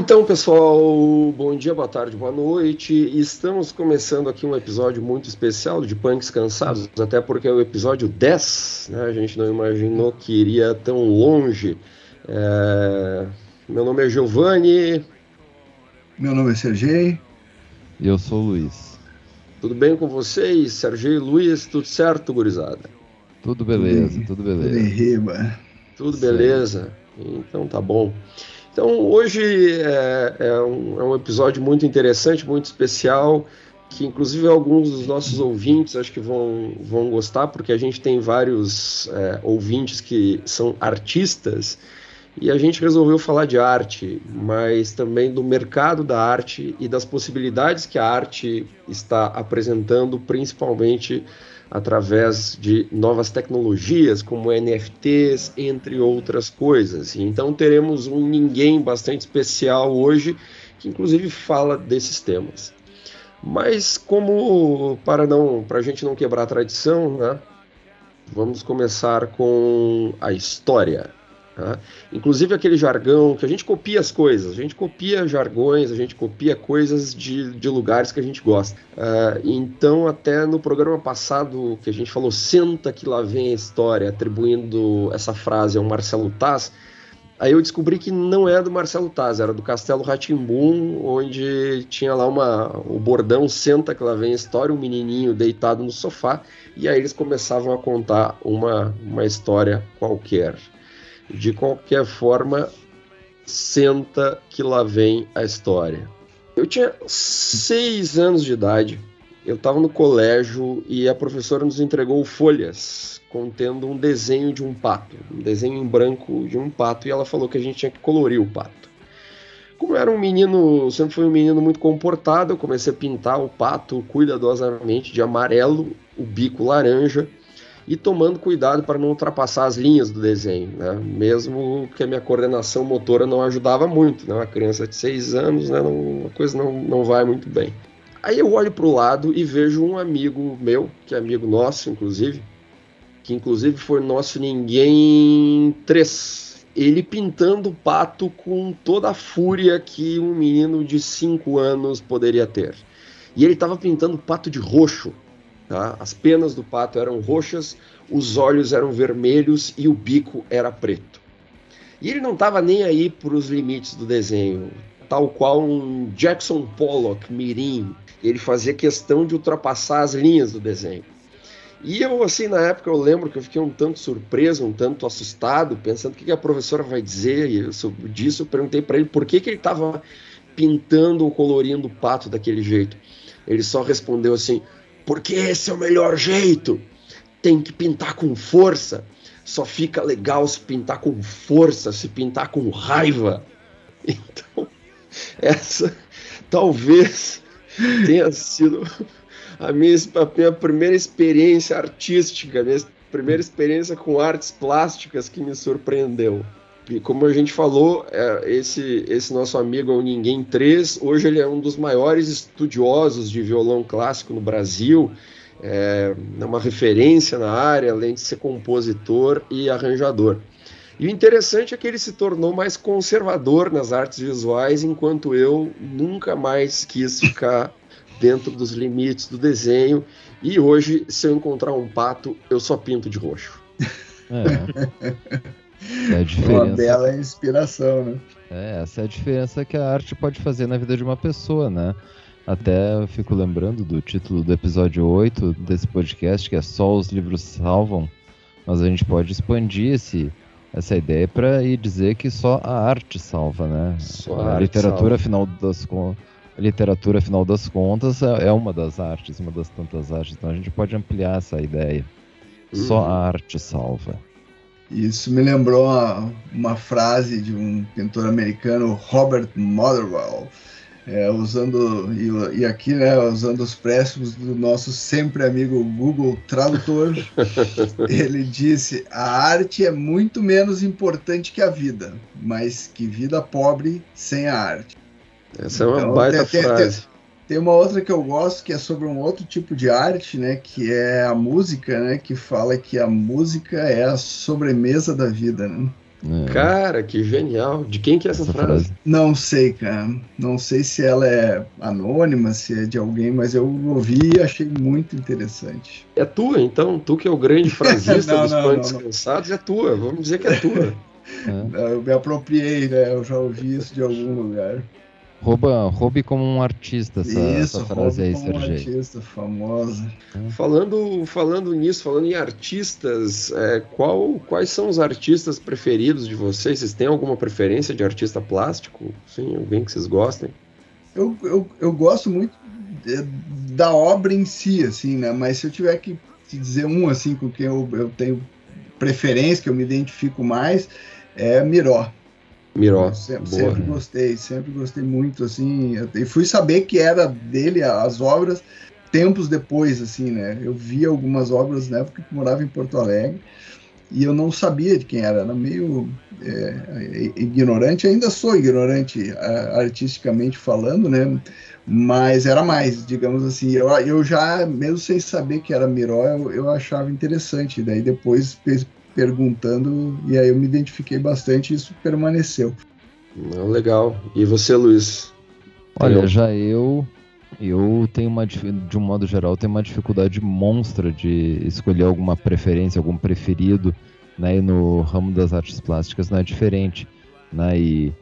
Então, pessoal, bom dia, boa tarde, boa noite. Estamos começando aqui um episódio muito especial de Punks Cansados, até porque é o episódio 10, né? A gente não imaginou que iria tão longe. É... Meu nome é Giovanni. Meu nome é Sergei. E eu sou o Luiz. Tudo bem com vocês, Sergei e Luiz? Tudo certo, gurizada? Tudo beleza, tudo, beleza. Tudo em riba. Tudo beleza? Então tá bom. Então, hoje é, é, um, é, um, episódio muito interessante, muito especial, que inclusive alguns dos nossos ouvintes acho que vão, vão gostar, porque a gente tem vários é, ouvintes que são artistas e a gente resolveu falar de arte, mas também do mercado da arte e das possibilidades que a arte está apresentando, principalmente através de novas tecnologias como NFTs, entre outras coisas. Então teremos um ninguém bastante especial hoje que inclusive fala desses temas. Mas como para não para a gente não quebrar a tradição, né, vamos começar com a história. Tá? Inclusive aquele jargão que a gente copia as coisas, a gente copia jargões, a gente copia coisas de, de lugares que a gente gosta. Uh, então, até no programa passado que a gente falou, senta que lá vem a história, atribuindo essa frase ao Marcelo Taz, Aí eu descobri que não é do Marcelo Taz, era do Castelo Ratimbum, onde tinha lá uma, o bordão Senta que lá vem a história, um menininho deitado no sofá, e aí eles começavam a contar uma, uma história qualquer. De qualquer forma, senta que lá vem a história. Eu tinha seis anos de idade, eu estava no colégio e a professora nos entregou folhas contendo um desenho de um pato, um desenho em branco de um pato, e ela falou que a gente tinha que colorir o pato. Como eu era um menino, sempre fui um menino muito comportado, eu comecei a pintar o pato cuidadosamente de amarelo, o bico laranja e tomando cuidado para não ultrapassar as linhas do desenho, né? mesmo que a minha coordenação motora não ajudava muito, né? uma criança de seis anos, né? não, a coisa não, não vai muito bem. Aí eu olho para o lado e vejo um amigo meu, que é amigo nosso, inclusive, que inclusive foi nosso ninguém três, ele pintando o pato com toda a fúria que um menino de cinco anos poderia ter. E ele estava pintando o pato de roxo, Tá? As penas do pato eram roxas, os olhos eram vermelhos e o bico era preto. E ele não estava nem aí para os limites do desenho, tal qual um Jackson Pollock mirim. Ele fazia questão de ultrapassar as linhas do desenho. E eu, assim, na época, eu lembro que eu fiquei um tanto surpreso, um tanto assustado, pensando o que a professora vai dizer e sobre disso. Eu perguntei para ele por que, que ele estava pintando ou colorindo o pato daquele jeito. Ele só respondeu assim: porque esse é o melhor jeito. Tem que pintar com força. Só fica legal se pintar com força, se pintar com raiva. Então, essa talvez tenha sido a minha, a minha primeira experiência artística, a minha primeira experiência com artes plásticas que me surpreendeu. E como a gente falou, é, esse, esse nosso amigo é o Ninguém 3. Hoje ele é um dos maiores estudiosos de violão clássico no Brasil. É, é uma referência na área, além de ser compositor e arranjador. E o interessante é que ele se tornou mais conservador nas artes visuais, enquanto eu nunca mais quis ficar dentro dos limites do desenho. E hoje, se eu encontrar um pato, eu só pinto de roxo. É. É a diferença. Uma bela inspiração, né? É, essa é a diferença que a arte pode fazer na vida de uma pessoa, né? Até eu fico lembrando do título do episódio 8 desse podcast, que é Só os livros salvam, mas a gente pode expandir esse, essa ideia para ir dizer que só a arte salva, né? Só a, a literatura, salva. das a literatura, afinal das contas, é, uma das artes, uma das tantas artes. Então a gente pode ampliar essa ideia. Só uhum. a arte salva. Isso me lembrou uma, uma frase de um pintor americano, Robert Motherwell, é, usando e, e, aqui, né, usando os préstimos do nosso sempre amigo Google Tradutor, ele disse: a arte é muito menos importante que a vida, mas que vida pobre sem a arte. Essa então, é uma então, baita tem, frase. Tem, tem uma outra que eu gosto que é sobre um outro tipo de arte, né? Que é a música, né? Que fala que a música é a sobremesa da vida, né? É. Cara, que genial. De quem que é essa, essa frase? frase? Não sei, cara. Não sei se ela é anônima, se é de alguém, mas eu ouvi e achei muito interessante. É tua, então? Tu que é o grande frasista não, dos não, Pães Descansados, é tua. Vamos dizer que é tua. é. Eu me apropriei, né? Eu já ouvi isso de algum lugar. Rouba, roube como um artista essa, Isso, essa frase aí, Sergei. Um artista famosa. Falando, falando nisso, falando em artistas, é, qual, quais são os artistas preferidos de vocês? Vocês têm alguma preferência de artista plástico? Sim, alguém que vocês gostem? Eu, eu, eu gosto muito da obra em si, assim, né? Mas se eu tiver que dizer um, assim, com quem eu, eu tenho preferência, que eu me identifico mais, é Miró. Miró. Sempre, sempre, gostei, sempre gostei muito, assim. E fui saber que era dele as obras tempos depois, assim, né? Eu vi algumas obras na época que morava em Porto Alegre e eu não sabia de quem era, era meio é, ignorante, ainda sou ignorante artisticamente falando, né? Mas era mais, digamos assim. Eu, eu já, mesmo sem saber que era Miró, eu, eu achava interessante. Daí depois perguntando, e aí eu me identifiquei bastante e isso permaneceu. Legal. E você, Luiz? Olha, já eu eu tenho uma de um modo geral tenho uma dificuldade monstra de escolher alguma preferência, algum preferido, né? E no ramo das artes plásticas não é diferente, né? E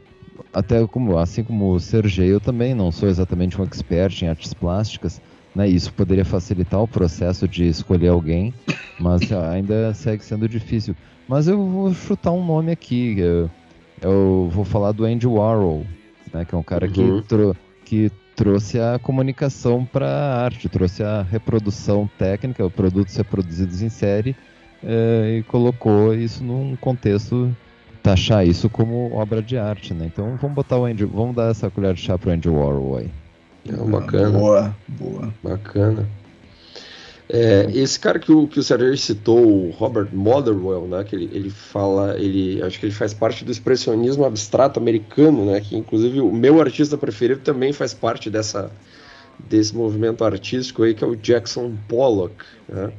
até como assim como o Sergei, eu também não sou exatamente um expert em artes plásticas, né? Isso poderia facilitar o processo de escolher alguém, mas ainda segue sendo difícil. Mas eu vou chutar um nome aqui. Eu, eu vou falar do Andy Warhol, né? Que é um cara uhum. que, tro, que trouxe a comunicação para a arte, trouxe a reprodução técnica, produtos reproduzidos em série é, e colocou isso num contexto taxar isso como obra de arte, né? Então vamos botar o Andy, vamos dar essa colher de chá pro Andy Warhol aí. É, bacana. Boa, boa. Bacana. É, esse cara que o, que o Sérgio citou, o Robert Motherwell, né, que ele, ele fala, ele acho que ele faz parte do expressionismo abstrato americano, né, que inclusive o meu artista preferido também faz parte dessa, desse movimento artístico aí, que é o Jackson Pollock, né,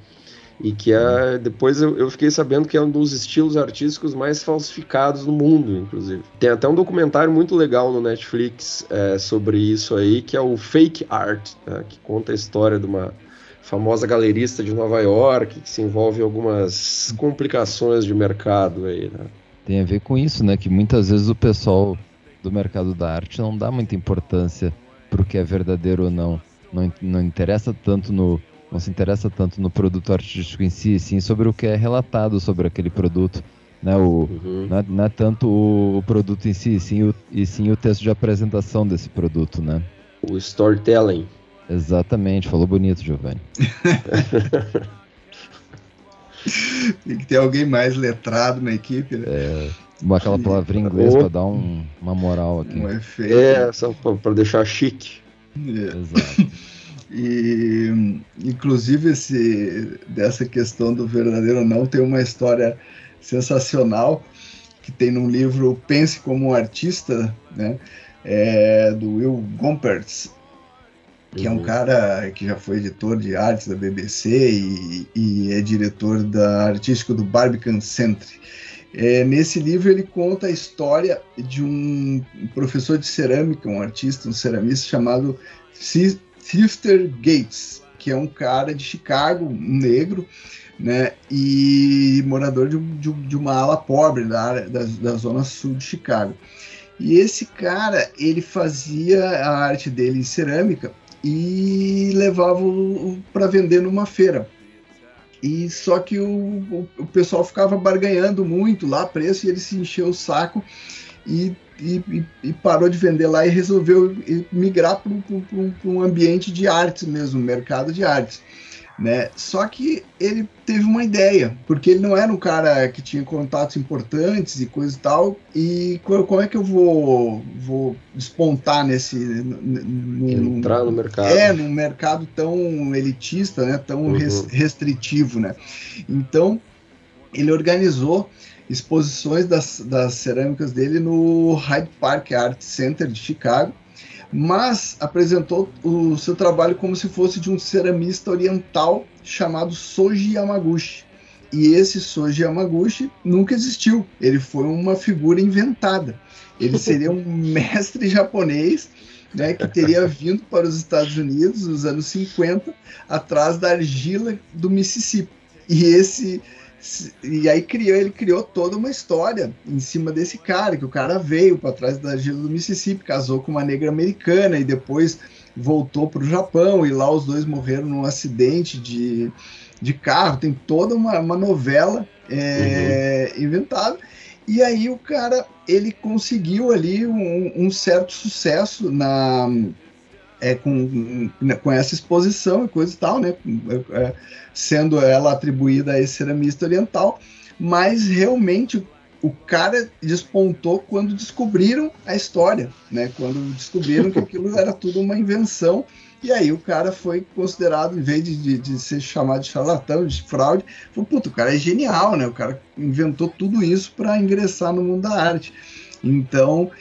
e que é, depois eu, eu, fiquei sabendo que é um dos estilos artísticos mais falsificados no mundo, inclusive. Tem até um documentário muito legal no Netflix é, sobre isso aí, que é o Fake Art, né, que conta a história de uma famosa galerista de Nova York, que se envolve em algumas complicações de mercado aí, né? Tem a ver com isso, né? Que muitas vezes o pessoal do mercado da arte não dá muita importância para o que é verdadeiro ou não. Não, não interessa tanto no não se interessa tanto no produto artístico em si, sim sobre o que é relatado sobre aquele produto. Né, o, uhum. não, é, não, é, tanto o, produto em si, sim o, e sim o texto de apresentação desse produto, né? O storytelling. Exatamente, falou bonito, Giovanni. Tem que ter alguém mais letrado na equipe, né? É, aquela palavra em inglês para dar um, uma moral aqui. Um efeito. É, só para deixar chique. É. Exato. E, inclusive, esse, dessa questão do verdadeiro ou não, tem uma história sensacional que tem num livro Pense como um Artista, né? É, do Will Gompertz, que uhum. é um uhum. cara que já foi editor de artes da BBC e, e é diretor da artístico do Barbican Centre. É, nesse livro ele conta a história de um professor de cerâmica, um artista, um ceramista chamado Sifter Gates, que é um cara de Chicago, um negro, né, e morador de, de, de uma ala pobre da, área, da, da zona sul de Chicago. E esse cara, ele fazia a arte dele em cerâmica e levava para vender numa feira. E só que o, o, o, pessoal ficava barganhando muito lá preço e ele se encheu o saco e, e, e parou de vender lá e resolveu migrar para um ambiente de artes mesmo, mercado de artes né? Só que ele teve uma ideia, porque ele não era um cara que tinha contatos importantes e coisa e tal. E como é que eu vou, vou despontar nesse. No, Entrar no mercado. É, num mercado tão elitista, né? Tão uhum. restritivo, né? Então, ele organizou exposições das, das cerâmicas dele no Hyde Park Art Center de Chicago mas apresentou o seu trabalho como se fosse de um ceramista oriental chamado Soji Yamaguchi. E esse Soji Yamaguchi nunca existiu. Ele foi uma figura inventada. Ele seria um mestre japonês né, que teria vindo para os Estados Unidos nos anos 50 atrás da argila do Mississippi. E esse e aí criou, ele criou toda uma história em cima desse cara, que o cara veio para trás da argila do Mississippi, casou com uma negra americana e depois voltou para o Japão e lá os dois morreram num acidente de, de carro. Tem toda uma, uma novela é, uhum. inventada. E aí o cara ele conseguiu ali um, um certo sucesso na é, com, com essa exposição e coisa e tal, né? É, sendo ela atribuída a esse ceramista oriental, mas realmente o cara despontou quando descobriram a história, né? Quando descobriram que aquilo era tudo uma invenção. E aí o cara foi considerado, em vez de, de, de ser chamado de charlatão, de fraude, falou, puta, o cara é genial, né? O cara inventou tudo isso para ingressar no mundo da arte. Então,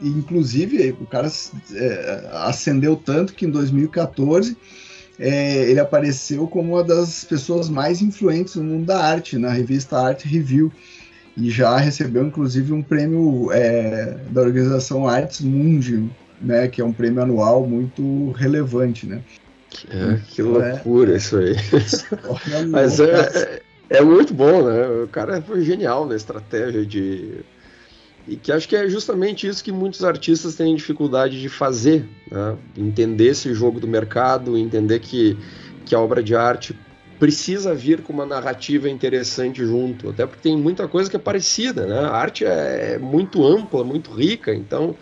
inclusive, o cara é, ascendeu tanto que em 2014 é, ele apareceu como uma das pessoas mais influentes no mundo da arte, na revista Art Review e já recebeu inclusive um prêmio é, da organização Arts Mundi, né, que é um prêmio anual muito relevante, né? É, que loucura isso aí. Mas é, é, é, muito bom, né? O cara foi genial na estratégia de e que acho que é justamente isso que muitos artistas têm dificuldade de fazer, né? entender esse jogo do mercado, entender que, que a obra de arte precisa vir com uma narrativa interessante junto, até porque tem muita coisa que é parecida, né? A arte é muito ampla, muito rica, então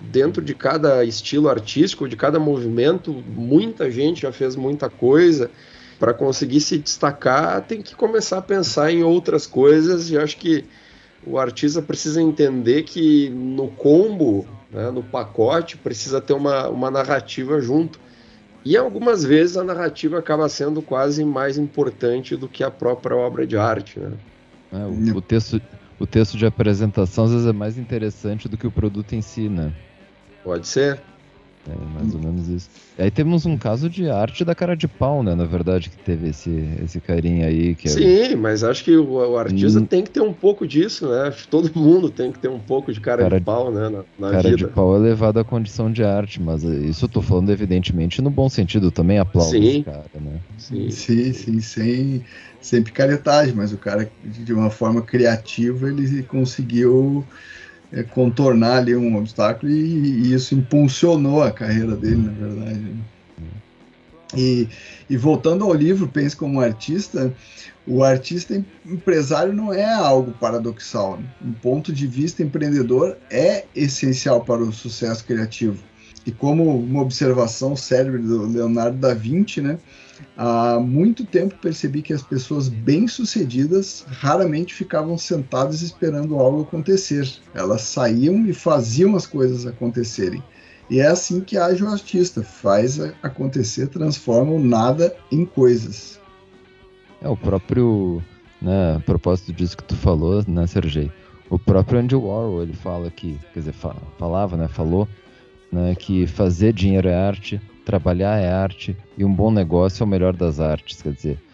dentro de cada estilo artístico, de cada movimento, muita gente já fez muita coisa. Para conseguir se destacar, tem que começar a pensar em outras coisas, e acho que o artista precisa entender que no combo, né, no pacote, precisa ter uma, uma narrativa junto. E algumas vezes a narrativa acaba sendo quase mais importante do que a própria obra de arte. Né? É, o, o, texto, o texto de apresentação às vezes é mais interessante do que o produto em si, né? Pode ser. É mais ou menos isso. E aí temos um caso de arte da cara de pau, né? Na verdade, que teve esse, esse carinha aí. Que é Sim, mas acho que o, o artista hum. tem que ter um pouco disso, né? Todo mundo tem que ter um pouco de cara, cara de pau, né? Na, na cara vida. de pau é levado à condição de arte, mas isso eu tô falando evidentemente no bom sentido. Também aplaudo sim. esse cara, né? Sim, sim, sim sem, sem picaretagem, mas o cara, de uma forma criativa, ele conseguiu é, contornar ali um obstáculo e, e, isso impulsionou a carreira dele, na verdade. Né? E, e, voltando ao livro, Pense como artista, o artista empresário não é algo paradoxal. Né? Um ponto de vista empreendedor é essencial para o sucesso criativo. E como uma observação célebre do Leonardo da Vinci, né? Há muito tempo percebi que as pessoas bem-sucedidas raramente ficavam sentadas esperando algo acontecer. Elas saíam e faziam as coisas acontecerem. E é assim que age o artista, faz acontecer, transforma o nada em coisas. É o próprio, né, a propósito disso que tu falou, né, Sergei? O próprio Andy Warhol, ele fala que, quer dizer, falava, né, falou, né, que fazer dinheiro é arte, trabalhar é arte e um bom negócio é o melhor das artes, quer dizer.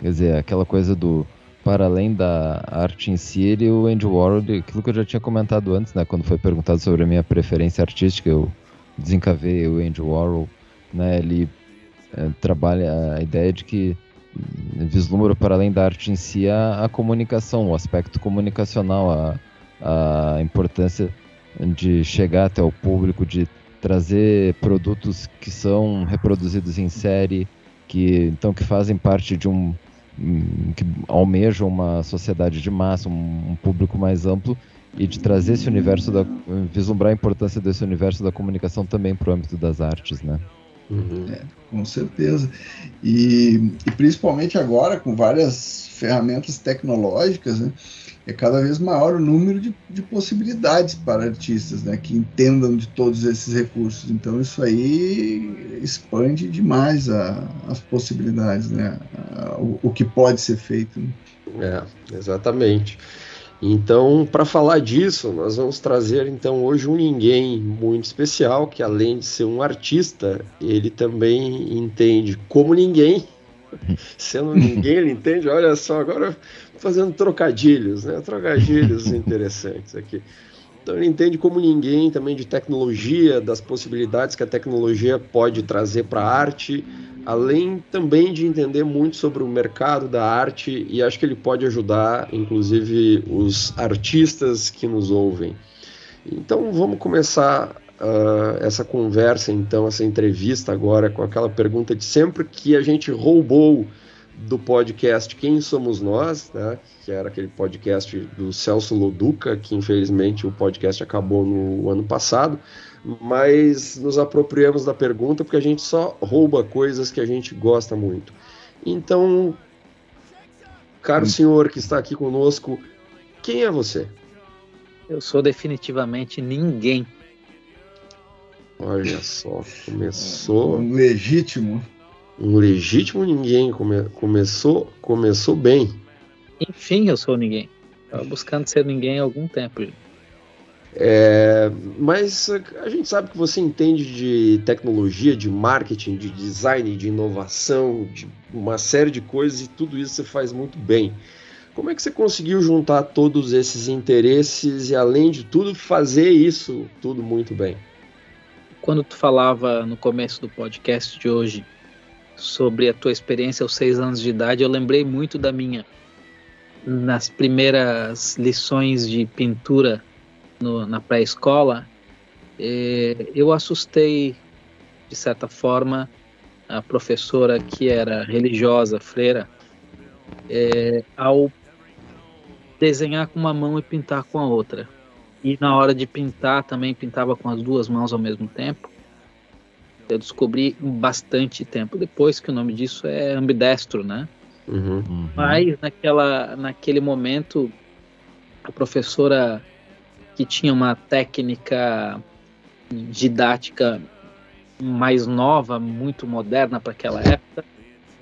É, quer dizer, aquela coisa do para além da arte em si, ele, o Andy Warhol, aquilo que eu já tinha comentado antes, né, quando foi perguntado sobre a minha preferência artística, eu desencavei o Andy Warhol, né, ele é, trabalha a ideia de que vislumbra para além da arte em si a, a comunicação, o aspecto comunicacional, a, a importância de chegar até o público, de trazer produtos que são reproduzidos em série, que então que fazem parte de um que almejam uma sociedade de massa, um, um público mais amplo e de trazer esse universo da vislumbrar a importância desse universo da comunicação também para o âmbito das artes, né? Uhum. É, com certeza. E, e, principalmente agora, com várias ferramentas tecnológicas, né, é cada vez maior o número de, de possibilidades para artistas né, que entendam de todos esses recursos. Então, isso aí expande demais a, as possibilidades, né, a, o, o, que pode ser feito. Né? É, exatamente. Então, para falar disso, nós vamos trazer então hoje um ninguém muito especial que além de ser um artista, ele também entende como ninguém Sendo ninguém, ele entende. Olha só, agora fazendo trocadilhos, né? Trocadilhos interessantes aqui. Então ele entende como ninguém também de tecnologia, das possibilidades que a tecnologia pode trazer para a arte, além também de entender muito sobre o mercado da arte e acho que ele pode ajudar, inclusive, os artistas que nos ouvem. Então vamos começar uh, essa conversa, então, essa entrevista agora com aquela pergunta de sempre que a gente roubou do podcast Quem Somos Nós, né? que era aquele podcast do Celso Loduca, que infelizmente o podcast acabou no ano passado, mas nos apropriamos da pergunta porque a gente só rouba coisas que a gente gosta muito. Então, caro hum. senhor que está aqui conosco, quem é você? Eu sou definitivamente ninguém. Olha só, começou. Um legítimo. Um legítimo ninguém. Come... Começou, começou bem. Enfim, eu sou ninguém. Estava buscando ser ninguém há algum tempo. É, mas a gente sabe que você entende de tecnologia, de marketing, de design, de inovação, de uma série de coisas e tudo isso você faz muito bem. Como é que você conseguiu juntar todos esses interesses e, além de tudo, fazer isso tudo muito bem? Quando tu falava no começo do podcast de hoje sobre a tua experiência aos seis anos de idade, eu lembrei muito da minha. Nas primeiras lições de pintura no, na pré-escola, eh, eu assustei, de certa forma, a professora que era religiosa, freira, eh, ao desenhar com uma mão e pintar com a outra. E na hora de pintar também pintava com as duas mãos ao mesmo tempo. Eu descobri bastante tempo depois que o nome disso é ambidestro, né? Uhum, uhum. Mas naquela, naquele momento, a professora que tinha uma técnica didática mais nova, muito moderna para aquela época,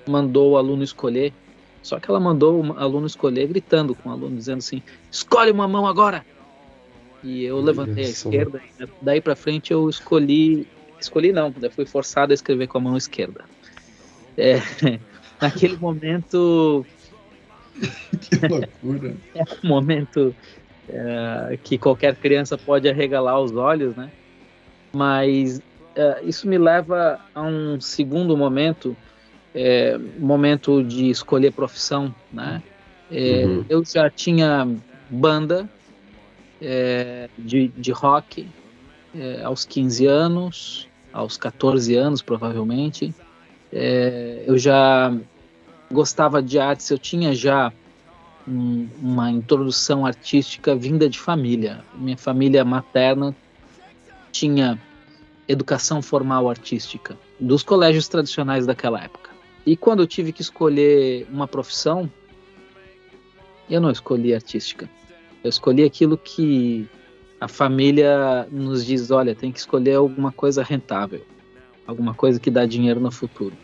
mandou o aluno escolher só que ela mandou o aluno escolher gritando com o aluno, dizendo assim: escolhe uma mão agora! E eu levantei a esquerda, daí para frente eu escolhi. Escolhi não, eu fui forçado a escrever com a mão esquerda. É, naquele momento. que loucura! é um momento é, que qualquer criança pode arregalar os olhos, né? Mas é, isso me leva a um segundo momento é, momento de escolher profissão, né? É, uhum. Eu já tinha banda é, de, de rock é, aos 15 anos, aos 14 anos provavelmente. É, eu já gostava de artes, eu tinha já um, uma introdução artística vinda de família. Minha família materna tinha educação formal artística dos colégios tradicionais daquela época. E quando eu tive que escolher uma profissão, eu não escolhi artística. Eu escolhi aquilo que a família nos diz: olha, tem que escolher alguma coisa rentável, alguma coisa que dá dinheiro no futuro.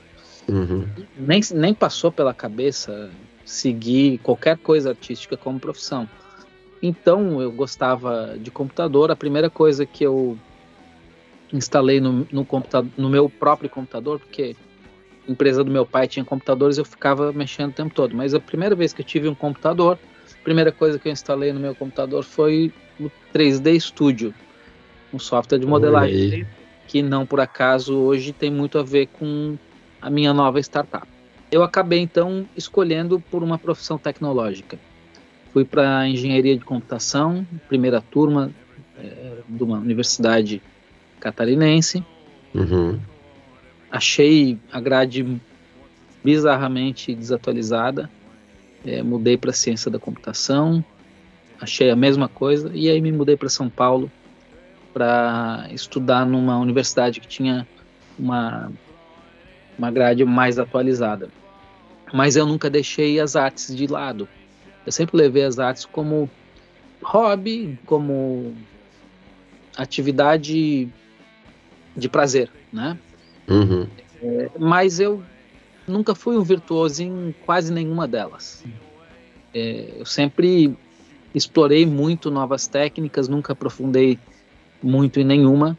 Uhum. Nem, nem passou pela cabeça seguir qualquer coisa artística como profissão. Então eu gostava de computador. A primeira coisa que eu instalei no, no, computador, no meu próprio computador, porque empresa do meu pai tinha computadores, eu ficava mexendo o tempo todo. Mas a primeira vez que eu tive um computador, a primeira coisa que eu instalei no meu computador foi o 3D Studio, um software de modelagem que não por acaso hoje tem muito a ver com a minha nova startup. Eu acabei então escolhendo por uma profissão tecnológica. Fui para engenharia de computação, primeira turma é, de uma universidade catarinense. Uhum achei a grade bizarramente desatualizada. É, mudei para ciência da computação, achei a mesma coisa e aí me mudei para São Paulo para estudar numa universidade que tinha uma uma grade mais atualizada. Mas eu nunca deixei as artes de lado. Eu sempre levei as artes como hobby, como atividade de prazer, né? Uhum. É, mas eu nunca fui um virtuoso em quase nenhuma delas. É, eu sempre explorei muito novas técnicas, nunca aprofundei muito em nenhuma.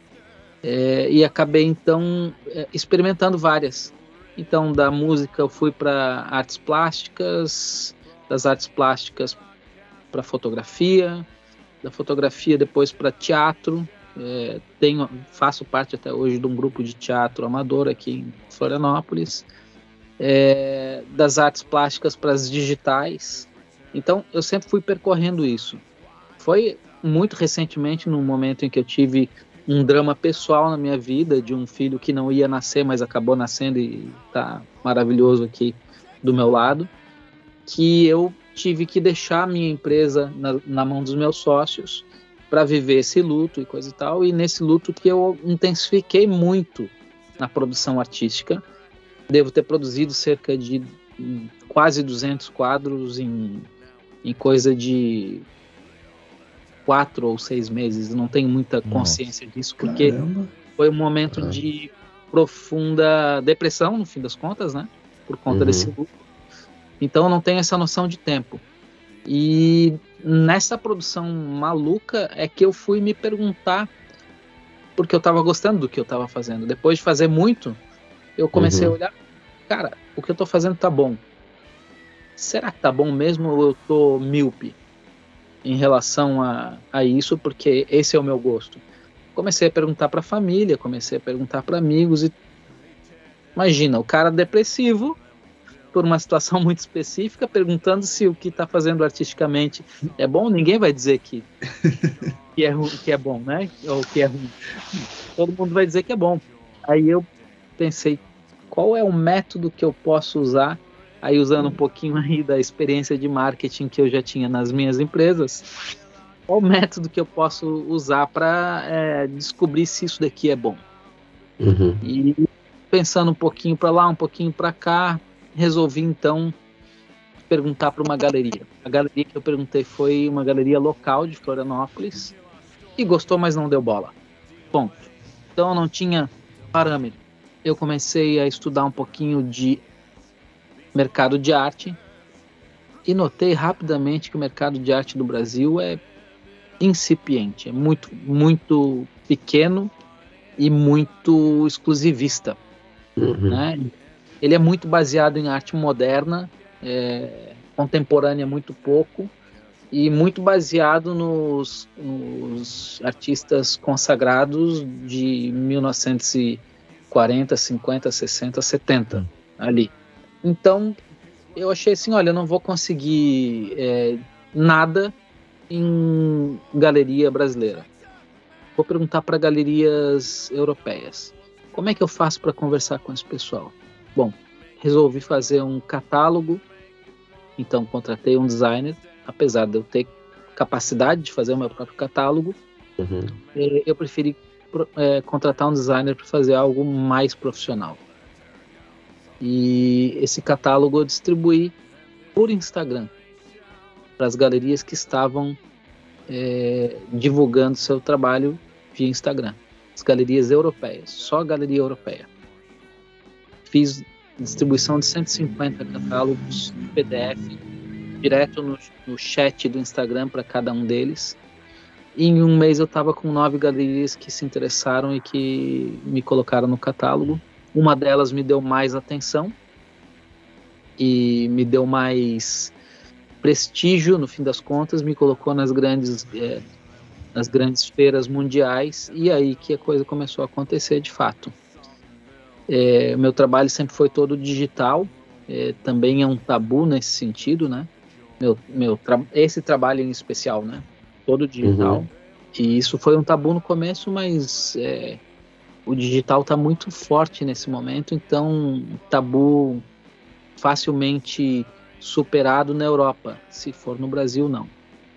É, e acabei então é, experimentando várias. Então, da música eu fui para artes plásticas, das artes plásticas para fotografia, da fotografia depois para teatro. É, tenho, faço parte até hoje de um grupo de teatro amador aqui em Florianópolis. É, das artes plásticas para as digitais. Então, eu sempre fui percorrendo isso. Foi muito recentemente, no momento em que eu tive um drama pessoal na minha vida de um filho que não ia nascer, mas acabou nascendo e está maravilhoso aqui do meu lado, que eu tive que deixar a minha empresa na, na mão dos meus sócios para viver esse luto e coisa e tal, e nesse luto que eu intensifiquei muito na produção artística. Devo ter produzido cerca de quase 200 quadros em, em coisa de quatro ou seis meses, não tenho muita consciência Nossa. disso, porque Caramba. foi um momento Caramba. de profunda depressão, no fim das contas, né? Por conta uhum. desse luto. Então eu não tenho essa noção de tempo. E nessa produção maluca é que eu fui me perguntar, porque eu estava gostando do que eu estava fazendo. Depois de fazer muito, eu comecei uhum. a olhar, cara, o que eu estou fazendo tá bom. Será que tá bom mesmo ou eu tô míope? em relação a, a isso, porque esse é o meu gosto. Comecei a perguntar para a família, comecei a perguntar para amigos e imagina, o cara depressivo por uma situação muito específica, perguntando se o que está fazendo artisticamente é bom, ninguém vai dizer que, que, é, que é bom, né? Ou que é ruim. Todo mundo vai dizer que é bom. Aí eu pensei, qual é o método que eu posso usar Aí usando um pouquinho aí da experiência de marketing que eu já tinha nas minhas empresas, qual método que eu posso usar para é, descobrir se isso daqui é bom? Uhum. E pensando um pouquinho para lá, um pouquinho para cá, resolvi então perguntar para uma galeria. A galeria que eu perguntei foi uma galeria local de Florianópolis e gostou, mas não deu bola. Ponto. Então eu não tinha parâmetro. Eu comecei a estudar um pouquinho de mercado de arte e notei rapidamente que o mercado de arte do Brasil é incipiente, é muito, muito pequeno e muito exclusivista. Uhum. Né? Ele é muito baseado em arte moderna, é, contemporânea muito pouco, e muito baseado nos, nos artistas consagrados de 1940, 50, 60, 70, ali. Então, eu achei assim, olha, eu não vou conseguir é, nada em galeria brasileira. Vou perguntar para galerias europeias. Como é que eu faço para conversar com esse pessoal? Bom, resolvi fazer um catálogo, então contratei um designer, apesar de eu ter capacidade de fazer o meu próprio catálogo, uhum. É, eu preferi é, contratar um designer para fazer algo mais profissional. E esse catálogo eu distribuí por Instagram para as galerias que estavam é, divulgando seu trabalho via Instagram. As galerias europeias, só a galeria europeia. Fiz distribuição de 150 catálogos PDF direto no, no chat do Instagram para cada um deles. E em um mês eu estava com nove galerias que se interessaram e que me colocaram no catálogo. Uma delas me deu mais atenção e me deu mais prestígio, no fim das contas, me colocou nas grandes, é, nas grandes feiras mundiais e aí que a coisa começou a acontecer de fato. É, meu trabalho sempre foi todo digital, é, também é um tabu nesse sentido, né? Meu, meu tra esse trabalho em especial, né? Todo digital. Uhum. E isso foi um tabu no começo, mas é, o digital está muito forte nesse momento, então tabu facilmente superado na Europa. Se for no Brasil, não.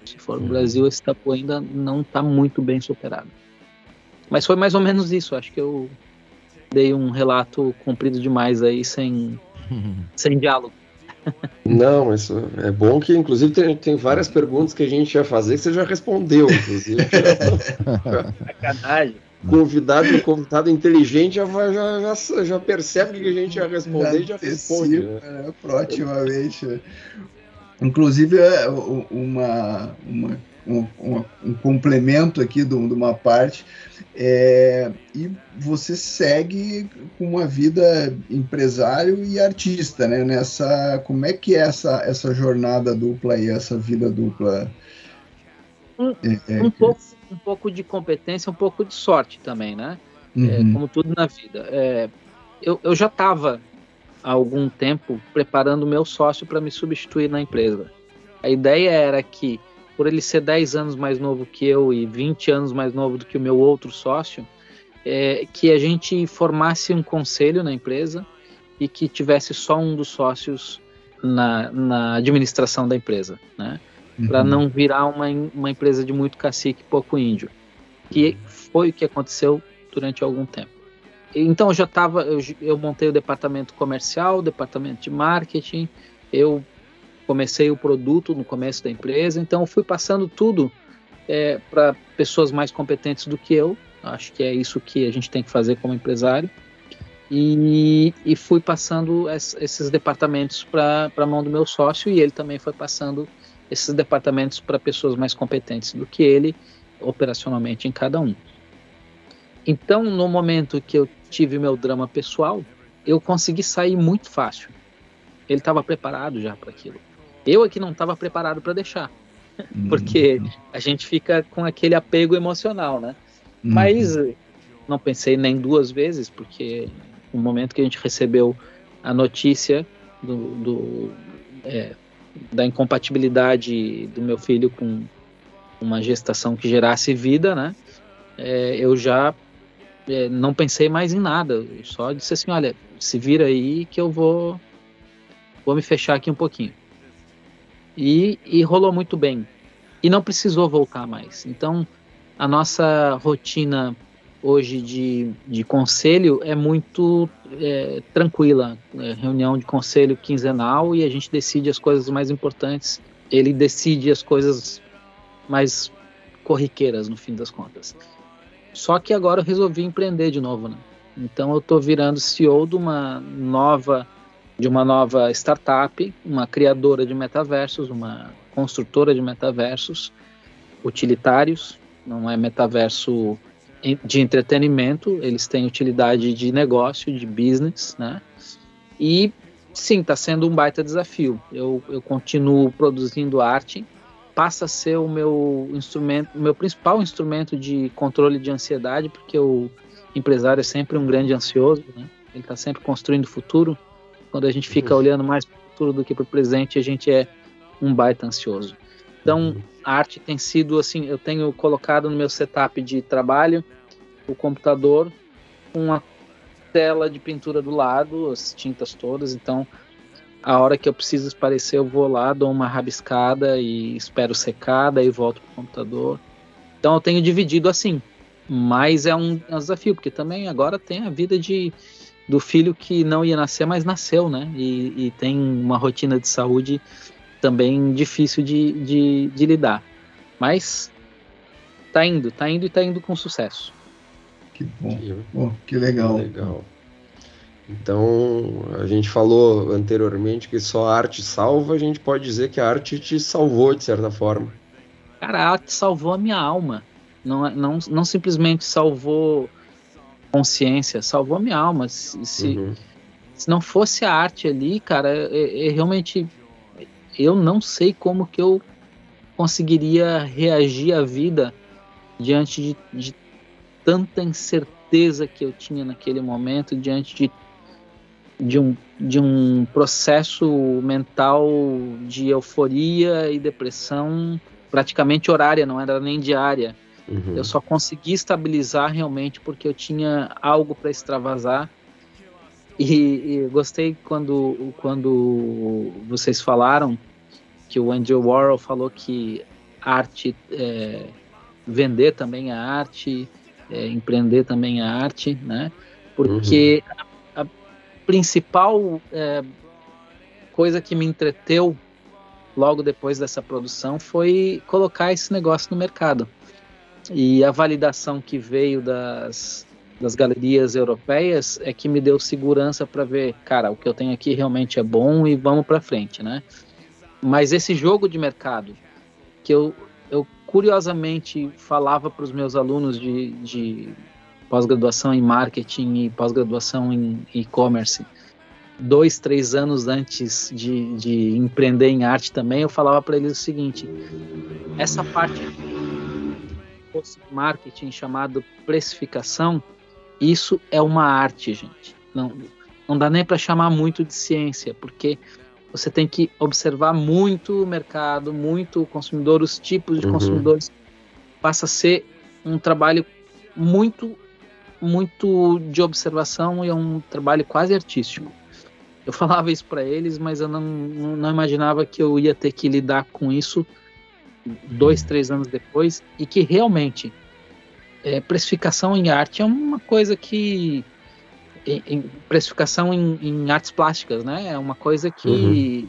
Se for no uhum. Brasil, esse tabu ainda não está muito bem superado. Mas foi mais ou menos isso. Acho que eu dei um relato comprido demais aí, sem, sem diálogo. Não, mas é bom que, inclusive, tem, tem várias perguntas que a gente ia fazer que você já respondeu, inclusive. Sacanagem convidado, convidado inteligente já, já, já, já percebe que a gente ia responder e já responde. Né? Né? Proativamente. Inclusive, é uma, uma, um, um, um complemento aqui de uma parte, é, e você segue com uma vida empresário e artista, né? Nessa, como é que é essa, essa jornada dupla e essa vida dupla? Um, é, é, um, pouco, um pouco de competência, um pouco de sorte também, né? É, uhum. como tudo na vida. É, eu, eu já estava há algum tempo preparando o meu sócio para me substituir na empresa. A ideia era que, por ele ser 10 anos mais novo que eu e 20 anos mais novo do que o meu outro sócio, é, que a gente formasse um conselho na empresa e que tivesse só um dos sócios na, na administração da empresa, né? Uhum. Para não virar uma, uma empresa de muito cacique e pouco índio, que foi o que aconteceu durante algum tempo. Então eu já estava, eu, eu, montei o departamento comercial, o departamento de marketing, eu comecei o produto no começo da empresa, então eu fui passando tudo é, para pessoas mais competentes do que eu. Acho que é isso que a gente tem que fazer como empresário. E, e fui passando es, esses departamentos para a mão do meu sócio e ele também foi passando esses departamentos para pessoas mais competentes do que ele, operacionalmente em cada um. Então, no momento que eu tive meu drama pessoal, eu consegui sair muito fácil. Ele estava preparado já para aquilo. Eu é que não estava preparado para deixar. Uhum. Porque a gente fica com aquele apego emocional, né? Uhum. Mas não pensei nem duas vezes, porque no momento que a gente recebeu a notícia do, do é, da incompatibilidade do meu filho com uma gestação que gerasse vida, né? É, eu já é, não pensei mais em nada, só disse assim, olha, se vira aí que eu vou vou me fechar aqui um pouquinho. E, e rolou muito bem. E não precisou voltar mais. Então, a nossa rotina hoje de, de conselho é muito é, tranquila. É reunião de conselho quinzenal e a gente decide as coisas mais importantes. Ele decide as coisas mais corriqueiras, no fim das contas. Só que agora eu resolvi empreender de novo, né? Então eu estou virando CEO de uma nova de uma nova startup, uma criadora de metaversos, uma construtora de metaversos utilitários, não é metaverso de entretenimento, eles têm utilidade de negócio, de business, né? E sim, está sendo um baita desafio. Eu, eu continuo produzindo arte, passa a ser o meu instrumento, meu principal instrumento de controle de ansiedade, porque o empresário é sempre um grande ansioso, né? ele está sempre construindo o futuro. Quando a gente fica olhando mais para o futuro do que para o presente, a gente é um baita ansioso. Então, uhum. a arte tem sido assim, eu tenho colocado no meu setup de trabalho o computador com uma tela de pintura do lado, as tintas todas, então a hora que eu preciso esparecer, eu vou lá, dou uma rabiscada e espero secar, daí volto pro computador. Então eu tenho dividido assim. Mas é um, é um desafio, porque também agora tem a vida de do filho que não ia nascer, mas nasceu, né? E, e tem uma rotina de saúde também difícil de, de, de, lidar. Mas tá indo, tá indo e tá indo com sucesso. Que bom. Que, oh, que legal. Que legal. Então, a gente falou anteriormente que só a arte salva, a gente pode dizer que a arte te salvou de certa forma. Cara, a arte salvou a minha alma. Não, não, não simplesmente salvou consciência, salvou a minha alma. Se, se, uhum. se não fosse a arte ali, cara, é, é, realmente eu não sei como que eu conseguiria reagir à vida diante de, de tanta incerteza que eu tinha naquele momento, diante de de um, de um processo mental de euforia e depressão praticamente horária, não era nem diária. Uhum. Eu só consegui estabilizar realmente porque eu tinha algo para extravasar. E, e, gostei quando, quando vocês falaram que o Andy Warhol falou que arte, é, vender também a arte, é, empreender também a arte, né? Porque uhum principal é, coisa que me entreteu logo depois dessa produção foi colocar esse negócio no mercado. E a validação que veio das, das galerias europeias é que me deu segurança para ver, cara, o que eu tenho aqui realmente é bom e vamos para frente, né? Mas esse jogo de mercado, que eu, eu curiosamente falava para os meus alunos de, de pós-graduação em marketing e pós-graduação em e-commerce, dois, três anos antes de, de empreender em arte também, eu falava para eles o seguinte: essa parte marketing chamado precificação, isso é uma arte, gente. Não, não dá nem para chamar muito de ciência, porque você tem que observar muito o mercado, muito o consumidor, os tipos de uhum. consumidores. Passa a ser um trabalho muito, muito de observação e é um trabalho quase artístico. Eu falava isso para eles, mas eu não, não imaginava que eu ia ter que lidar com isso dois, três anos depois e que realmente é, precificação em arte é uma coisa que em, em precificação em, em, artes plásticas, né? É uma coisa que uhum.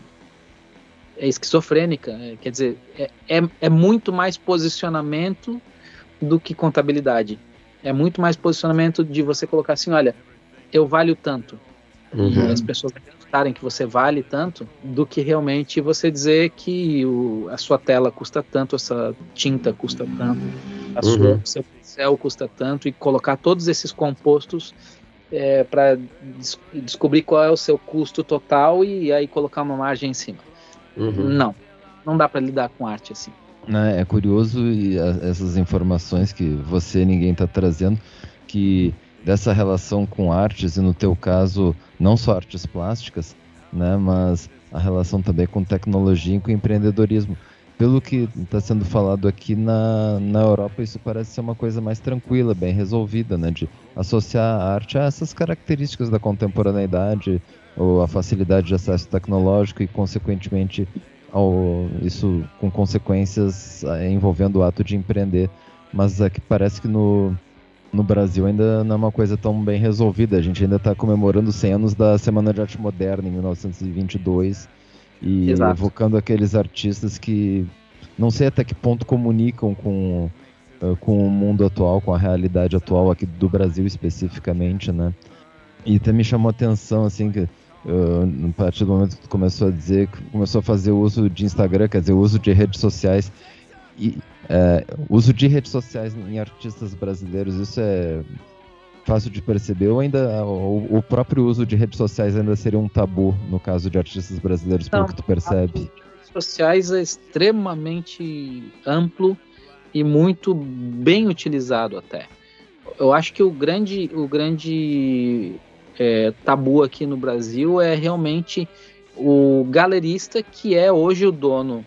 é esquizofrênica. É, quer dizer, é, é, é, muito mais posicionamento do que contabilidade. É muito mais posicionamento de você colocar assim, olha, eu valho tanto. Uhum. E as pessoas acreditarem que você vale tanto, do que realmente você dizer que o, a sua tela custa tanto, essa tinta custa tanto, a uhum. sua, seu pincel custa tanto, e colocar todos esses compostos é, para des descobrir qual é o seu custo total e aí colocar uma margem em cima. Uhum. Não, não dá para lidar com arte assim. É, é curioso e a, essas informações que você ninguém está trazendo que dessa relação com artes e no teu caso não só artes plásticas, né, mas a relação também com tecnologia e com empreendedorismo pelo que está sendo falado aqui na, na Europa, isso parece ser uma coisa mais tranquila, bem resolvida, né? De associar a arte a essas características da contemporaneidade, ou a facilidade de acesso tecnológico e, consequentemente, ao, isso com consequências eh, envolvendo o ato de empreender. Mas aqui parece que no, no Brasil ainda não é uma coisa tão bem resolvida. A gente ainda está comemorando 100 anos da Semana de Arte Moderna, em 1922 e Exato. evocando aqueles artistas que não sei até que ponto comunicam com, uh, com o mundo atual, com a realidade atual aqui do Brasil especificamente, né? E até me chamou a atenção, assim, que uh, a partir do momento que tu começou a dizer, que começou a fazer uso de Instagram, quer dizer, uso de redes sociais, e uh, uso de redes sociais em artistas brasileiros, isso é fácil de perceber, ou ainda o, o, próprio uso de redes sociais ainda seria um tabu no caso de artistas brasileiros, Não, pelo que tu percebe? Redes sociais é extremamente amplo e muito bem utilizado até. Eu acho que o grande, o grande é, tabu aqui no Brasil é realmente o galerista que é hoje o dono.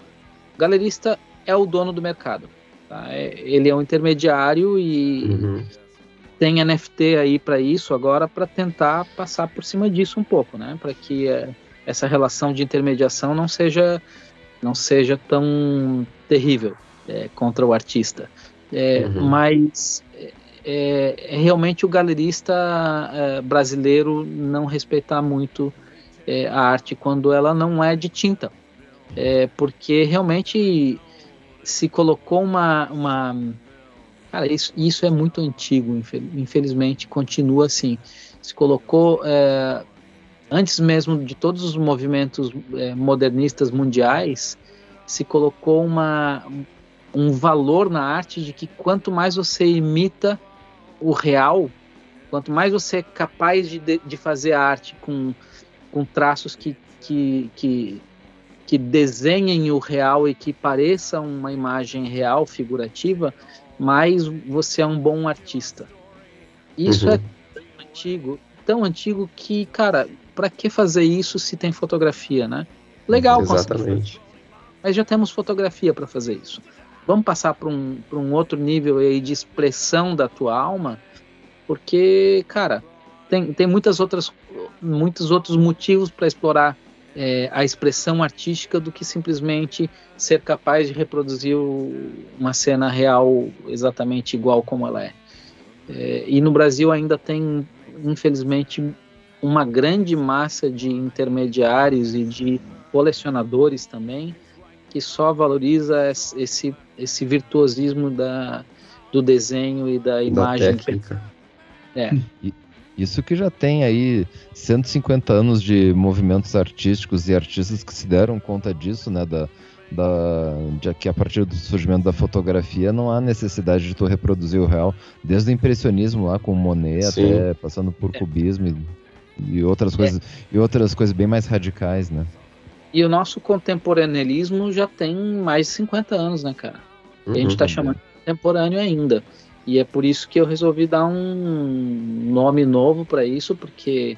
O galerista é o dono do mercado. Tá? É, ele é um intermediário e uhum tem NFT aí para isso agora para tentar passar por cima disso um pouco, né? Para que é, essa relação de intermediação não seja não seja tão terrível é, contra o artista. É, uhum. Mas é, é, realmente o galerista é, brasileiro não respeitar muito a arte quando ela não é de tinta, porque realmente se colocou uma, uma Cara, isso, isso é muito antigo, infelizmente, continua assim. Se colocou, é, antes mesmo de todos os movimentos é, modernistas mundiais, se colocou uma, um valor na arte de que quanto mais você imita o real, quanto mais você é capaz de, de fazer arte com, com traços que, que, que, que desenhem o real e que pareça uma imagem real, figurativa, mais você é um bom artista. Isso uhum. é tão antigo, tão antigo que, cara, para que fazer isso se tem fotografia, né? Legal, Exatamente. Mas já temos fotografia para fazer isso. Vamos passar para um, um outro nível aí de expressão da tua alma, porque, cara, tem, tem muitas outras, muitos outros motivos para explorar é, a expressão artística do que simplesmente ser capaz de reproduzir uma cena real exatamente igual como ela é. é. E no Brasil ainda tem, infelizmente, uma grande massa de intermediários e de colecionadores também que só valoriza esse, esse virtuosismo da, do desenho e da imagem. Da técnica. É. E, Isso que já tem aí 150 anos de movimentos artísticos e artistas que se deram conta disso, né? Da, da, de que a partir do surgimento da fotografia não há necessidade de tu reproduzir o real, desde o impressionismo lá com Monet Sim. até passando por é. cubismo e, e outras é. coisas e outras coisas bem mais radicais, né? E o nosso contemporaneismo já tem mais de 50 anos, né, cara? Uhum. A gente está uhum. chamando de contemporâneo ainda. E é por isso que eu resolvi dar um nome novo para isso, porque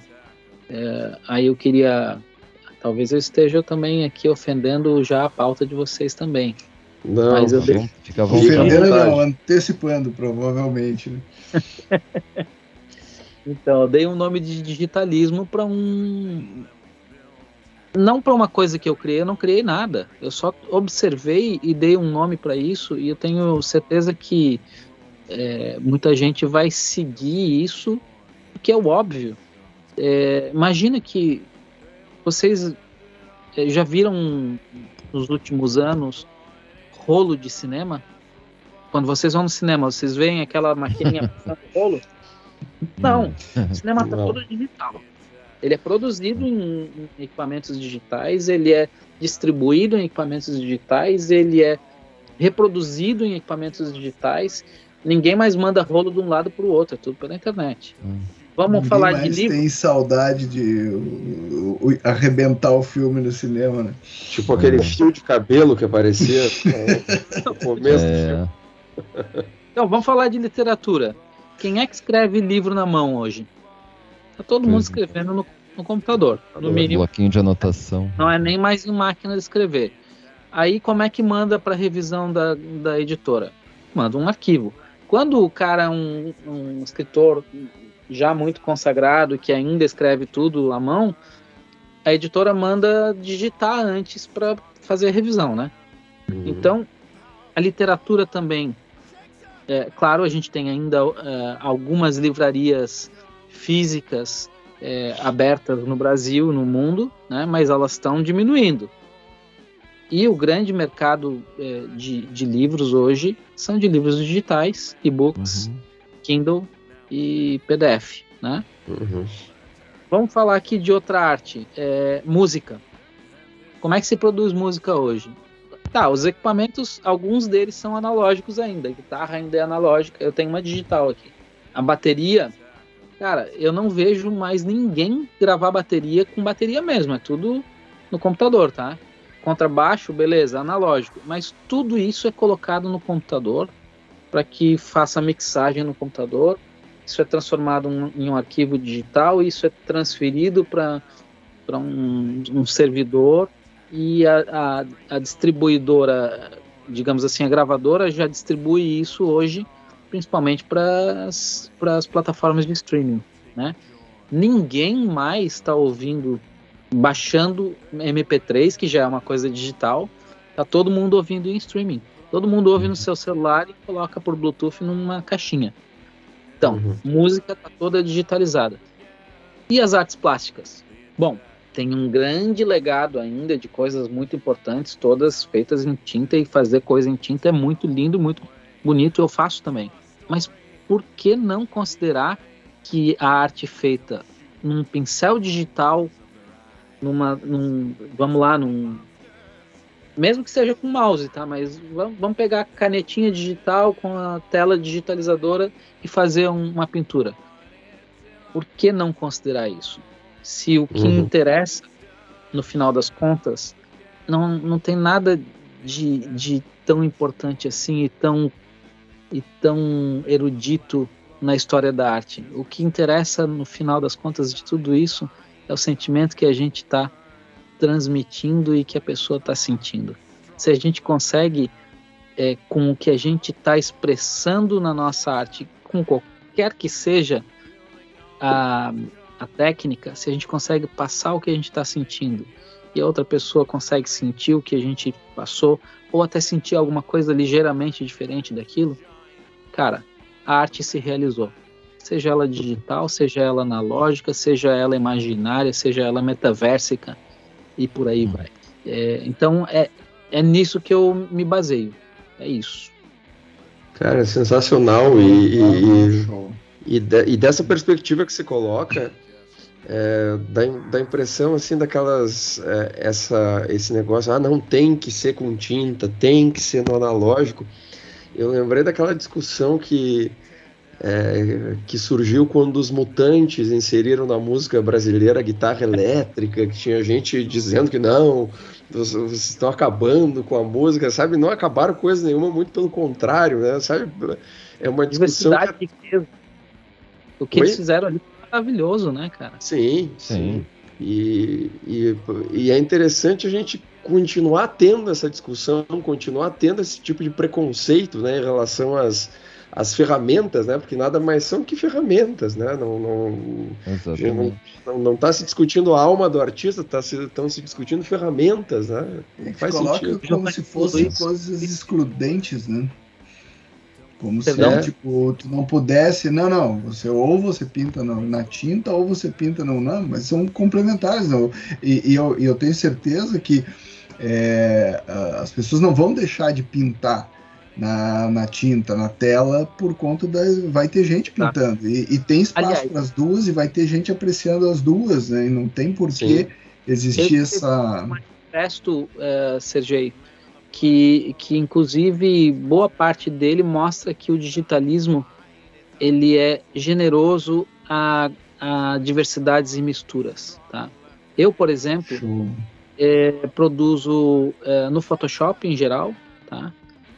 é, aí eu queria. Talvez eu esteja também aqui ofendendo já a pauta de vocês também. Não, Mas eu dei... fica à vontade. Ofendendo não, antecipando, provavelmente. Né? então, eu dei um nome de digitalismo para um. Não para uma coisa que eu criei, eu não criei nada. Eu só observei e dei um nome para isso, e eu tenho certeza que é, muita gente vai seguir isso, que é o óbvio. É, imagina que vocês é, já viram nos últimos anos rolo de cinema? Quando vocês vão no cinema, vocês veem aquela maquininha passando rolo? Não, o cinema está todo digital. Ele é produzido em, em equipamentos digitais, ele é distribuído em equipamentos digitais, ele é reproduzido em equipamentos digitais Ninguém mais manda rolo de um lado para o outro, é tudo pela internet. Hum. Vamos Ninguém falar de livro. tem saudade de arrebentar o filme no cinema, né? Tipo aquele fio de cabelo que aparecia no começo é. do filme. Então, vamos falar de literatura. Quem é que escreve livro na mão hoje? Tá todo mundo escrevendo no, no computador. No mínimo. Bloquinho de anotação. Não é nem mais em máquina de escrever. Aí como é que manda para revisão da, da editora? Manda um arquivo. Quando o cara é um, um escritor já muito consagrado, que ainda escreve tudo à mão, a editora manda digitar antes para fazer a revisão, né? Uhum. Então, a literatura também. É, claro, a gente tem ainda é, algumas livrarias físicas é, abertas no Brasil, no mundo, né? Mas elas estão diminuindo. E o grande mercado é, de, de livros hoje são de livros digitais, e-books, uhum. Kindle e PDF, né? Uhum. Vamos falar aqui de outra arte, é, música. Como é que se produz música hoje? Tá, os equipamentos, alguns deles são analógicos ainda. A guitarra ainda é analógica. Eu tenho uma digital aqui. A bateria, cara, eu não vejo mais ninguém gravar bateria com bateria mesmo. É tudo no computador, tá? Contrabaixo, beleza, analógico, mas tudo isso é colocado no computador para que faça a mixagem no computador. Isso é transformado em um arquivo digital, isso é transferido para um, um servidor e a, a, a, distribuidora, digamos assim, a gravadora já distribui isso hoje, principalmente para as plataformas de streaming, né? Ninguém mais está ouvindo baixando MP3, que já é uma coisa digital, tá todo mundo ouvindo em streaming. Todo mundo ouve no uhum. seu celular e coloca por Bluetooth numa caixinha. Então, uhum. música tá toda digitalizada. E as artes plásticas? Bom, tem um grande legado ainda de coisas muito importantes, todas feitas em tinta, e fazer coisa em tinta é muito lindo, muito bonito, eu faço também. Mas por que não considerar que a arte feita num pincel digital numa, num, vamos lá, num, mesmo que seja com mouse, tá? Mas vamos, pegar a canetinha digital com a tela digitalizadora e fazer um, uma pintura. Por que não considerar isso? Se o que uhum. interessa, no final das contas, não, não tem nada de, de tão importante assim e tão, e tão erudito na história da arte. O que interessa, no final das contas, de tudo isso é o sentimento que a gente está transmitindo e que a pessoa está sentindo. Se a gente consegue, é, com o que a gente está expressando na nossa arte, com qualquer que seja a, a técnica, se a gente consegue passar o que a gente está sentindo e a outra pessoa consegue sentir o que a gente passou, ou até sentir alguma coisa ligeiramente diferente daquilo, cara, a arte se realizou seja ela digital, seja ela analógica, seja ela imaginária, seja ela metaversica e por aí hum. vai. É, então é, é nisso que eu me baseio. É isso. Cara, é sensacional e, e, E, de, e dessa perspectiva que você coloca, é, dá, dá impressão assim daquelas é, essa esse negócio ah não tem que ser com tinta tem que ser no analógico eu lembrei daquela discussão que é, que surgiu quando os mutantes inseriram na música brasileira guitarra elétrica que tinha gente dizendo que não vocês estão acabando com a música sabe não acabaram coisa nenhuma muito pelo contrário né sabe é uma discussão que... o que Oi? eles fizeram ali maravilhoso, né, cara? Sim, sim. E, e, e, é interessante a gente continuar tendo essa discussão, continuar tendo esse tipo de preconceito né, em relação às, às ferramentas, né? Porque nada mais são que ferramentas, né? Não não não, não está se discutindo a alma do artista, estão tá se, se discutindo ferramentas, né? Não faz sentido. como se fossem coisas excludentes, né? Como se é. tipo, tu não pudesse. Não, não. Você ou você pinta no, na tinta ou você pinta no. Não, mas são complementares. Não. E, e, eu, e eu tenho certeza que é, as pessoas não vão deixar de pintar na, na tinta, na tela, por conta da. Vai ter gente tá. pintando. Tá. E, e, tem espaço para as duas e vai ter gente apreciando as duas, né? E não tem por que existir essa. Manifesto, uh, Sergei, que, que inclusive boa parte dele mostra que o digitalismo ele é generoso a, a diversidades e misturas, tá? Eu, por exemplo, é, produzo é, no Photoshop em geral, tá?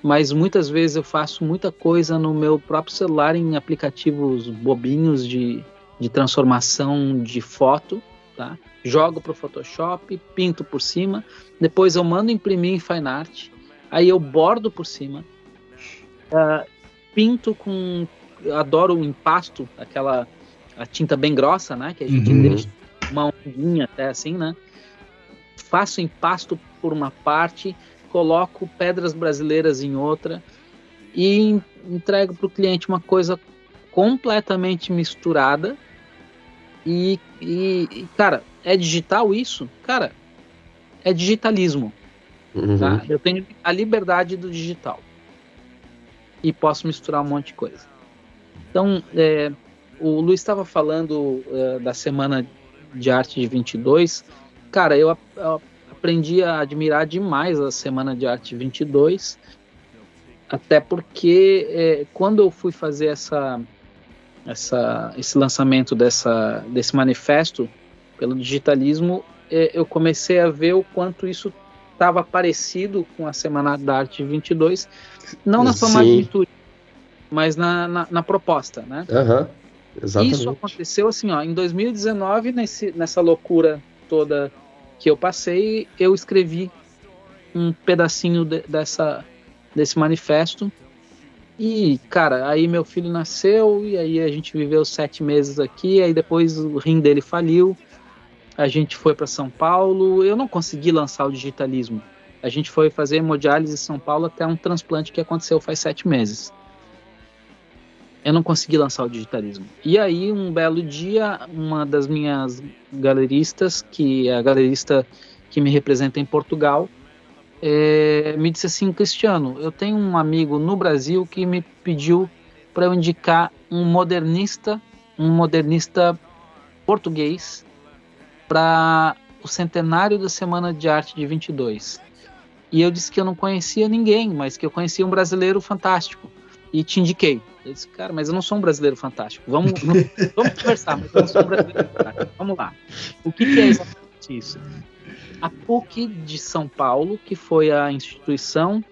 Mas muitas vezes eu faço muita coisa no meu próprio celular em aplicativos bobinhos de, de transformação de foto, tá? Jogo para o Photoshop, pinto por cima, depois eu mando imprimir em Fine Art, aí eu bordo por cima, uh, pinto com, adoro o impasto, aquela a tinta bem grossa, né, que a gente uhum. deixa uma ondinha até assim, né? Faço impasto por uma parte, coloco pedras brasileiras em outra e entrego para o cliente uma coisa completamente misturada e, e, cara, é digital isso? Cara, é digitalismo. Uhum. Tá? Eu tenho a liberdade do digital. E posso misturar um monte de coisa. Então, é, o Luiz estava falando é, da Semana de Arte de 22. Cara, eu, eu aprendi a admirar demais a Semana de Arte 22. Até porque é, quando eu fui fazer essa essa, esse lançamento dessa, desse manifesto pelo digitalismo, é, eu comecei a ver o quanto isso estava parecido com a Semana da Arte 22, não na sua magnitude, mas na, na, na, proposta, né? Uhum, exatamente. Isso aconteceu assim, ó, em 2019, nesse, nessa loucura toda que eu passei, eu escrevi um pedacinho de, dessa, desse manifesto e, cara, aí meu filho nasceu, e aí a gente viveu sete meses aqui, aí depois o rim dele faliu, a gente foi para São Paulo, eu não consegui lançar o digitalismo. A gente foi fazer hemodiálise em São Paulo até um transplante que aconteceu faz sete meses. Eu não consegui lançar o digitalismo. E aí, um belo dia, uma das minhas galeristas, que é a galerista que me representa em Portugal, é, me disse assim, Cristiano, eu tenho um amigo no Brasil que me pediu para eu indicar um modernista, um modernista português para o centenário da Semana de Arte de 22. E eu disse que eu não conhecia ninguém, mas que eu conhecia um brasileiro fantástico. E te indiquei. Eu disse, cara, mas eu não sou um brasileiro fantástico. Vamos, vamos conversar, mas eu não sou um brasileiro fantástico. Vamos lá. O que, que é exatamente isso? a PUC de São Paulo, que foi a instituição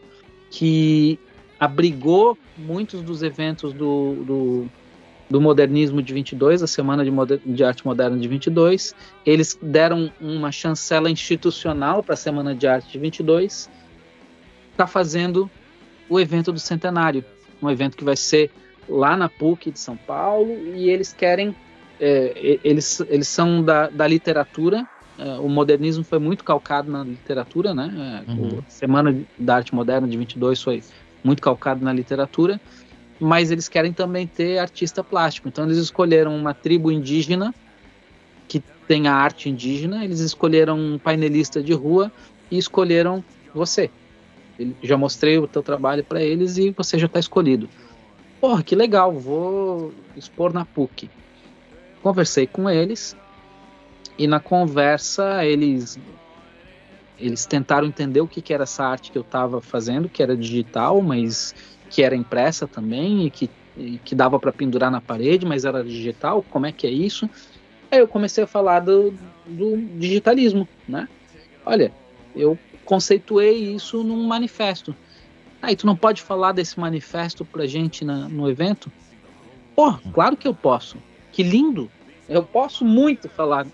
que abrigou muitos dos eventos do, do, do modernismo de 22, a Semana de, Moder de Arte Moderna de 22. Eles deram uma chancela institucional para a Semana de Arte de 22. Está fazendo o evento do centenário, um evento que vai ser lá na PUC de São Paulo e eles querem, é, eles, eles são da, da literatura é, o modernismo foi muito calcado na literatura, né? É, uhum. A Semana da Arte Moderna de 22 foi muito calcado na literatura, mas eles querem também ter artista plástico. Então eles escolheram uma tribo indígena que tem a arte indígena, eles escolheram um painelista de rua e escolheram você. Já mostrei o teu trabalho para eles e você já está escolhido. porra, que legal, vou expor na PUC. Conversei com eles e na conversa eles eles tentaram entender o que, que era essa arte que eu estava fazendo, que era digital, mas que era impressa também e que, e que dava para pendurar na parede, mas era digital. Como é que é isso? Aí eu comecei a falar do, do digitalismo, né? Olha, eu conceituei isso num manifesto. Aí tu não pode falar desse manifesto pra gente na, no evento? Pô, claro que eu posso. Que lindo! Eu posso muito falar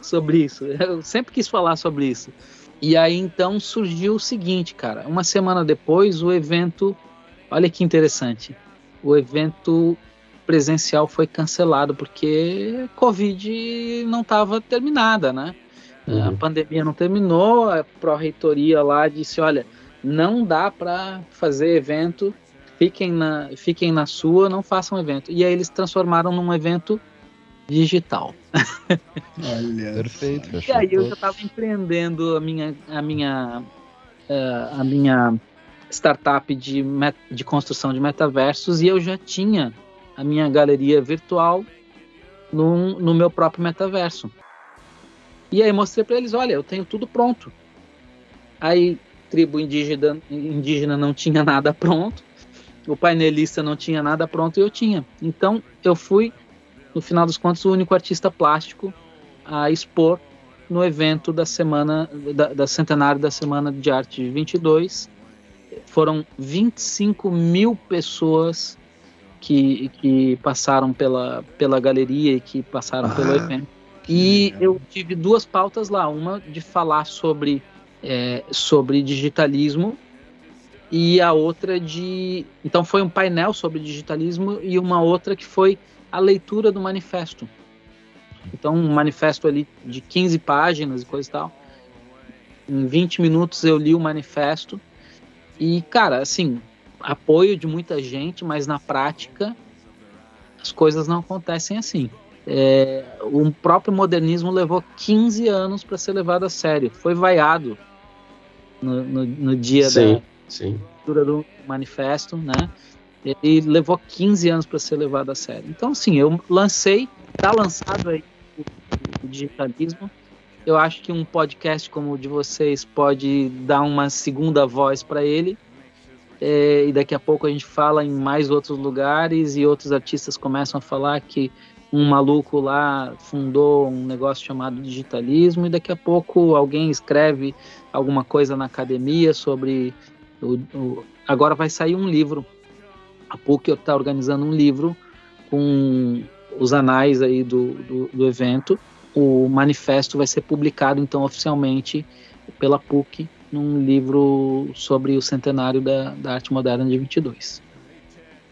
sobre isso. Eu sempre quis falar sobre isso. E aí então surgiu o seguinte, cara. Uma semana depois, o evento. Olha que interessante. O evento presencial foi cancelado porque Covid não estava terminada, né? Uhum. A pandemia não terminou, a pró-reitoria lá disse: olha, não dá para fazer evento, fiquem na, fiquem na sua, não façam evento. E aí eles transformaram num evento digital. Olha, perfeito. E aí eu já estava empreendendo a minha, a minha, uh, a minha startup de, de construção de metaversos e eu já tinha a minha galeria virtual no, no meu próprio metaverso. E aí mostrei para eles, olha, eu tenho tudo pronto. Aí tribo indígena, indígena não tinha nada pronto, o painelista não tinha nada pronto e eu tinha. Então eu fui, no final dos contos, o único artista plástico a expor no evento da semana, da, da centenário da Semana de Arte de 22. Foram 25 mil pessoas que, que passaram pela, pela galeria e que passaram ah. pelo evento e eu tive duas pautas lá, uma de falar sobre, é, sobre digitalismo e a outra de. Então foi um painel sobre digitalismo e uma outra que foi a leitura do manifesto. Então, um manifesto ali de 15 páginas e coisa e tal. Em 20 minutos eu li o manifesto. E, cara, assim, apoio de muita gente, mas na prática as coisas não acontecem assim. É, o próprio modernismo levou 15 anos para ser levado a sério. Foi vaiado no, no, no dia sim, da sim. do manifesto, né? E levou 15 anos para ser levado a sério. Então, sim, eu lancei, está lançado aí o, o, digitalismo. Eu acho que um podcast como o de vocês pode dar uma segunda voz para ele. É, e daqui a pouco a gente fala em mais outros lugares e outros artistas começam a falar que um maluco lá fundou um negócio chamado digitalismo e daqui a pouco alguém escreve alguma coisa na academia sobre o, o agora vai sair um livro a PUC está organizando um livro com os anais aí do, do, do, evento o manifesto vai ser publicado então oficialmente pela PUC num livro sobre o centenário da, da arte moderna de 22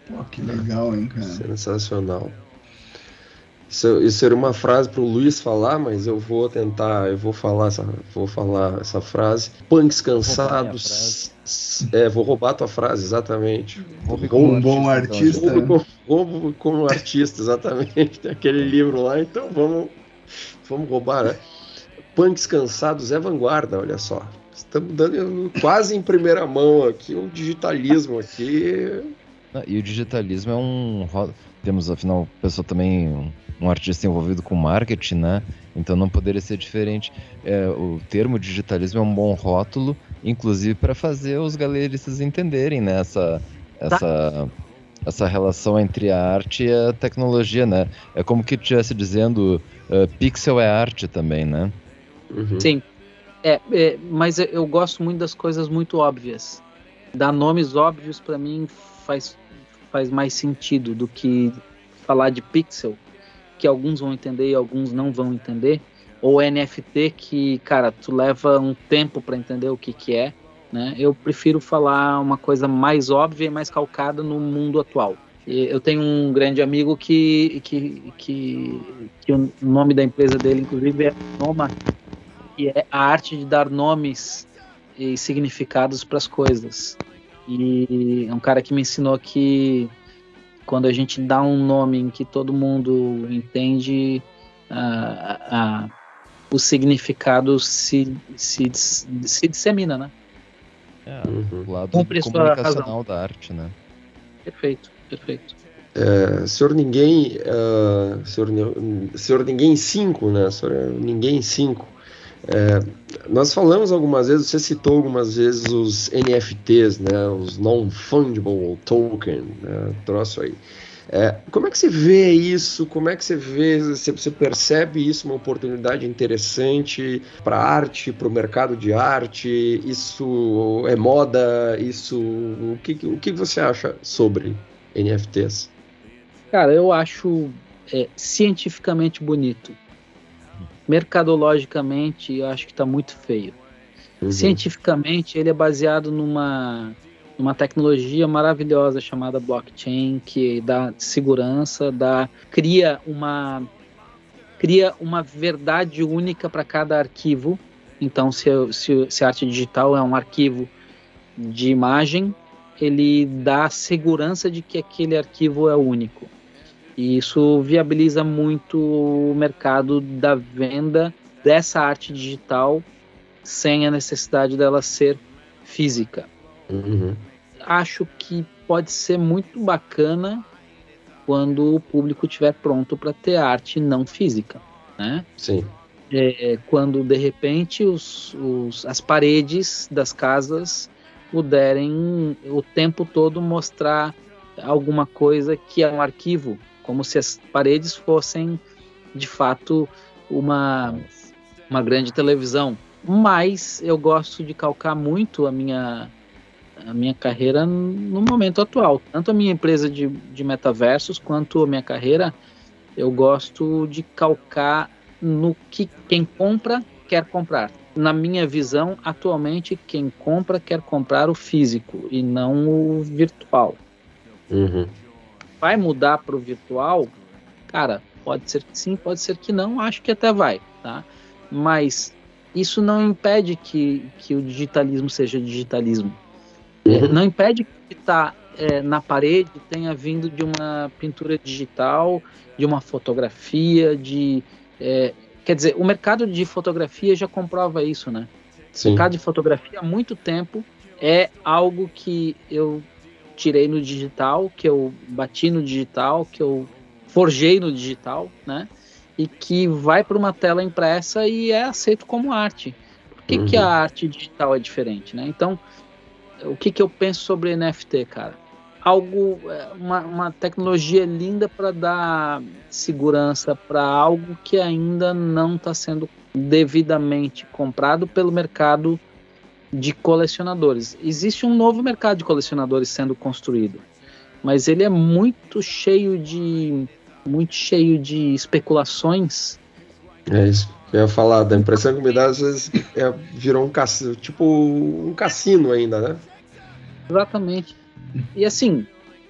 Pô, que legal, hein, cara? Sensacional. Isso, isso era uma frase para o Luiz falar, mas eu vou tentar, eu vou falar essa, vou falar essa frase. Punks cansados. É, vou roubar a tua frase, exatamente. Roube como um bom artista. Roubo, roubo como artista, exatamente. Tem aquele livro lá, então vamos, vamos roubar, né? Punks cansados é vanguarda, olha só. Estamos dando quase em primeira mão aqui o um digitalismo aqui. E o digitalismo é um. Temos, afinal, pessoa também um artista envolvido com marketing, né? Então não poderia ser diferente. É, o termo digitalismo é um bom rótulo, inclusive para fazer os galeristas entenderem né, essa, essa, tá. essa relação entre a arte e a tecnologia, né? É como que estivesse dizendo uh, pixel é arte também, né? Uhum. Sim. É, é, mas eu gosto muito das coisas muito óbvias. Dar nomes óbvios para mim faz, faz mais sentido do que falar de pixel que alguns vão entender e alguns não vão entender, ou NFT que, cara, tu leva um tempo para entender o que que é, né? Eu prefiro falar uma coisa mais óbvia e mais calcada no mundo atual. Eu tenho um grande amigo que, que, que, que o nome da empresa dele, inclusive, é Noma, que é a arte de dar nomes e significados para as coisas. E é um cara que me ensinou que quando a gente dá um nome em que todo mundo entende uh, uh, o significado se, se, se dissemina, né? É, uhum. o lado Cumpre comunicacional da arte, né? Perfeito. perfeito. É, senhor Ninguém, uh, senhor, senhor Ninguém 5, né? Senhor Ninguém 5. É, nós falamos algumas vezes, você citou algumas vezes os NFTs, né? Os Non-Fungible Token, né? Troço aí. É, como é que você vê isso? Como é que você vê, você, você percebe isso uma oportunidade interessante para arte, para o mercado de arte? Isso é moda? Isso, o que, o que você acha sobre NFTs? Cara, eu acho é, cientificamente bonito. Mercadologicamente, eu acho que está muito feio. Uhum. Cientificamente, ele é baseado numa uma tecnologia maravilhosa chamada blockchain que dá segurança, dá cria uma cria uma verdade única para cada arquivo. Então, se, se, se a arte digital é um arquivo de imagem, ele dá segurança de que aquele arquivo é único. E isso viabiliza muito o mercado da venda dessa arte digital sem a necessidade dela ser física. Uhum acho que pode ser muito bacana quando o público estiver pronto para ter arte não física, né? Sim. É, quando de repente os, os, as paredes das casas puderem o tempo todo mostrar alguma coisa que é um arquivo, como se as paredes fossem de fato uma, uma grande televisão. Mas eu gosto de calcar muito a minha a minha carreira no momento atual. Tanto a minha empresa de, de metaversos quanto a minha carreira, eu gosto de calcar no que quem compra quer comprar. Na minha visão, atualmente, quem compra quer comprar o físico e não o virtual. Uhum. Vai mudar para o virtual? Cara, pode ser que sim, pode ser que não, acho que até vai, tá? Mas isso não impede que, que o digitalismo seja digitalismo. Uhum. Não impede que está é, na parede tenha vindo de uma pintura digital, de uma fotografia, de. É, quer dizer, o mercado de fotografia já comprova isso, né? Sim. O mercado de fotografia há muito tempo é algo que eu tirei no digital, que eu bati no digital, que eu forjei no digital, né? E que vai para uma tela impressa e é aceito como arte. Por que, uhum. que a uhum. arte digital é diferente, né? Então, o que, que eu penso sobre NFT, cara? Algo, é, uma, uma tecnologia linda para dar segurança para algo que ainda não está sendo devidamente comprado pelo mercado de colecionadores. Existe um novo mercado de colecionadores sendo construído, mas ele é muito cheio de muito cheio de especulações. É isso. Eu ia falar, da impressão que me dá, às vezes é, virou um cassino, tipo um cassino ainda, né? Exatamente. E assim,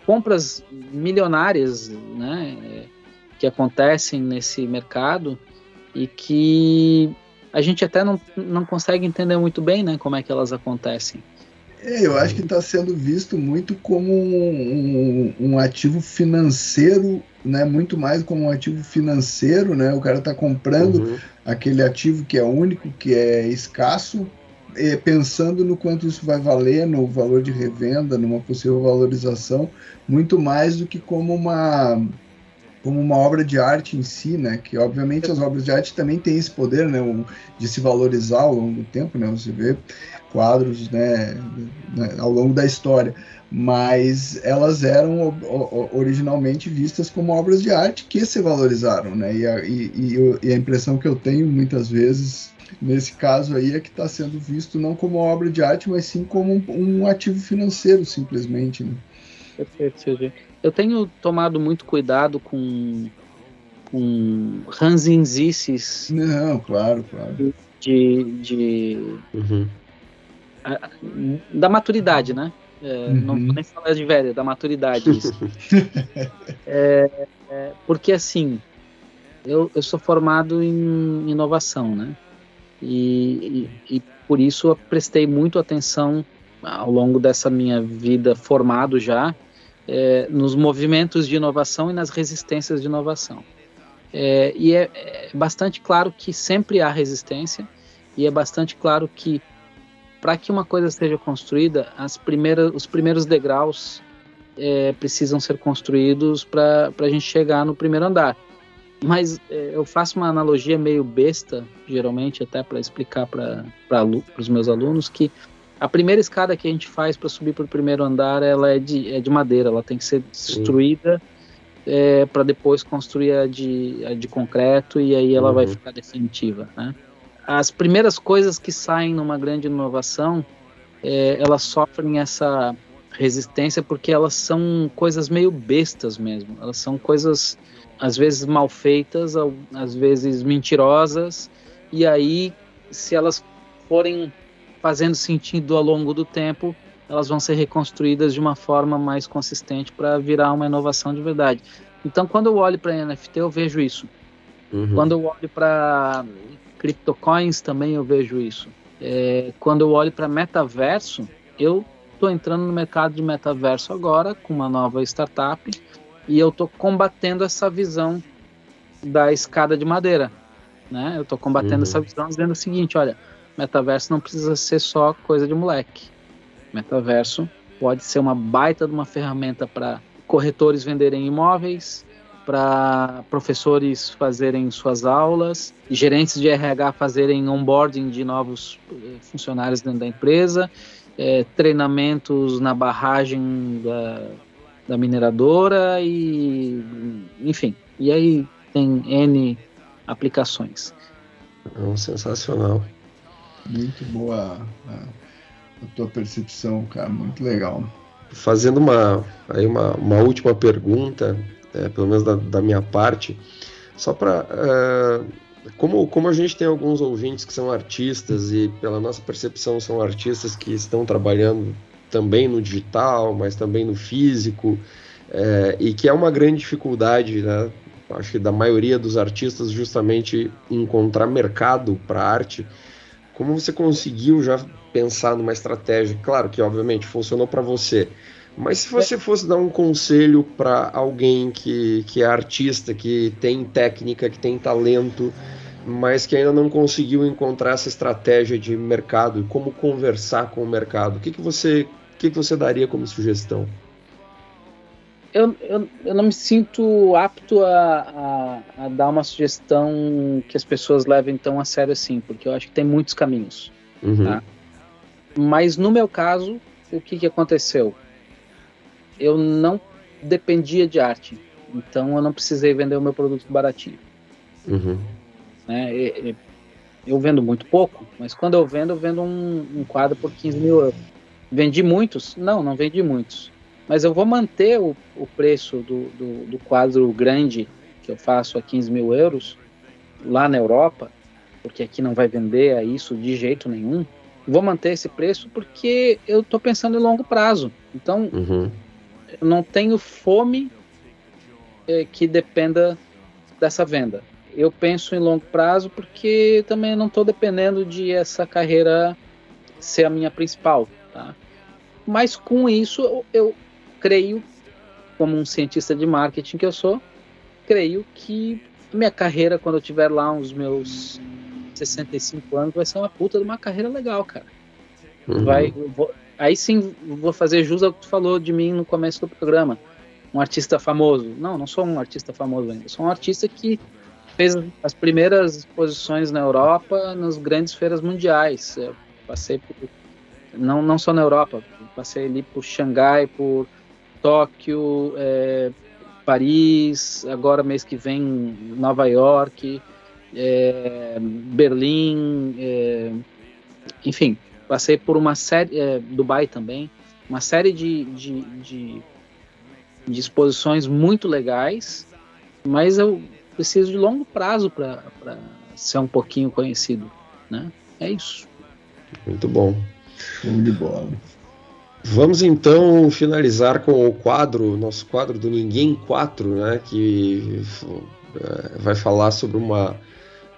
compras milionárias, né, que acontecem nesse mercado e que a gente até não, não consegue entender muito bem, né, como é que elas acontecem. É, eu acho que está sendo visto muito como um, um, um, ativo financeiro, né? Muito mais como um ativo financeiro, né? O cara está comprando uhum. aquele ativo que é único, que é escasso, é, pensando no quanto isso vai valer, no valor de revenda, numa possível valorização, muito mais do que como uma como uma obra de arte em si, né? Que obviamente as obras de arte também têm esse poder, né? De se valorizar ao longo do tempo, né? Você vê quadros, né? né ao longo da história, mas elas eram originalmente vistas como obras de arte que se valorizaram, né? E a, e, e a impressão que eu tenho muitas vezes nesse caso aí é que está sendo visto não como obra de arte, mas sim como um, um ativo financeiro, simplesmente. Né? Perfeito, Eu tenho tomado muito cuidado com, com ranzinzices. Não, claro, claro. De. de uhum. a, da maturidade, né? É, uhum. Não vou nem falar de velha, da maturidade. é, é, porque assim, eu, eu sou formado em inovação, né? e, e, e por isso eu prestei muito atenção ao longo dessa minha vida formado já é, nos movimentos de inovação e nas resistências de inovação. É, e é, é, bastante claro que sempre há resistência e é bastante claro que para que uma coisa seja construída, as primeiras, os primeiros degraus é, precisam ser construídos para a gente chegar no primeiro andar. Mas é, eu faço uma analogia meio besta, geralmente, até para explicar para os meus alunos, que a primeira escada que a gente faz para subir para o primeiro andar ela é de, é de madeira, ela tem que ser destruída é, para depois construir a de, a de concreto e aí ela uhum. vai ficar definitiva. Né? As primeiras coisas que saem numa grande inovação, é, elas sofrem essa resistência porque elas são coisas meio bestas mesmo, elas são coisas às vezes mal feitas, às vezes mentirosas, e aí, se elas forem fazendo sentido ao longo do tempo, elas vão ser reconstruídas de uma forma mais consistente para virar uma inovação de verdade. Então, quando eu olho para NFT, eu vejo isso. Uhum. Quando eu olho para CryptoCoins, também eu vejo isso. É, quando eu olho para metaverso, eu estou entrando no mercado de metaverso agora com uma nova startup e eu estou combatendo essa visão da escada de madeira. Né? Eu estou combatendo uhum. essa visão dizendo o seguinte: olha, metaverso não precisa ser só coisa de moleque. Metaverso pode ser uma baita de uma ferramenta para corretores venderem imóveis, para professores fazerem suas aulas, gerentes de RH fazerem onboarding de novos eh, funcionários dentro da empresa, é, treinamentos na barragem da, da mineradora e enfim. E aí tem N aplicações. É sensacional. Muito boa a, a, tua percepção, cara, muito legal. Fazendo uma, aí uma, uma última pergunta, é, pelo menos da, da, minha parte, só para. É, como, como a gente tem alguns ouvintes que são artistas e, pela nossa percepção, são artistas que estão trabalhando também no digital, mas também no físico, é, e que é uma grande dificuldade, né? Acho que da maioria dos artistas, justamente encontrar mercado para arte. Como você conseguiu já pensar numa estratégia? Claro que, obviamente, funcionou para você, mas se você fosse dar um conselho para alguém que, que é artista, que tem técnica, que tem talento, mas que ainda não conseguiu encontrar essa estratégia de mercado e como conversar com o mercado, o que, que você o que, que você daria como sugestão? Eu, eu, eu não me sinto apto a, a, a, dar uma sugestão que as pessoas levem tão a sério assim, porque eu acho que tem muitos caminhos. Uhum. Tá? Mas no meu caso, o que, que aconteceu? Eu não dependia de arte, então eu não precisei vender o meu produto baratinho. Uhum. Né? Eu vendo muito pouco, mas quando eu vendo, eu vendo um, um quadro por 15 mil euros. Vendi muitos? Não, não vendi muitos. Mas eu vou manter o, o preço do, do, do, quadro grande que eu faço a 15 mil euros lá na Europa, porque aqui não vai vender a isso de jeito nenhum. Vou manter esse preço porque eu estou pensando em longo prazo. Então, uhum. eu não tenho fome é, que dependa dessa venda. Eu penso em longo prazo porque também não estou dependendo de essa carreira ser a minha principal. Tá? Mas com isso, eu, eu creio, como um cientista de marketing que eu sou, creio que minha carreira, quando eu tiver lá uns meus 65 anos, vai ser uma puta de uma carreira legal, cara. Uhum. Vai, vou, aí sim vou fazer jus ao que tu falou de mim no começo do programa. Um artista famoso. Não, não sou um artista famoso ainda. Sou um artista que fez as primeiras exposições na Europa nas grandes feiras mundiais. Eu passei por não, não só na Europa, passei ali por Xangai, por Tóquio, é, Paris, agora mês que vem Nova York, é, Berlim, é, enfim, passei por uma série, é, Dubai também, uma série de, de, de, de, exposições muito legais, mas eu preciso de longo prazo para ser um pouquinho conhecido, né? É isso. Muito bom. Show de bola. Vamos então finalizar com o quadro, nosso quadro do Ninguém 4, né, que é, vai falar sobre uma,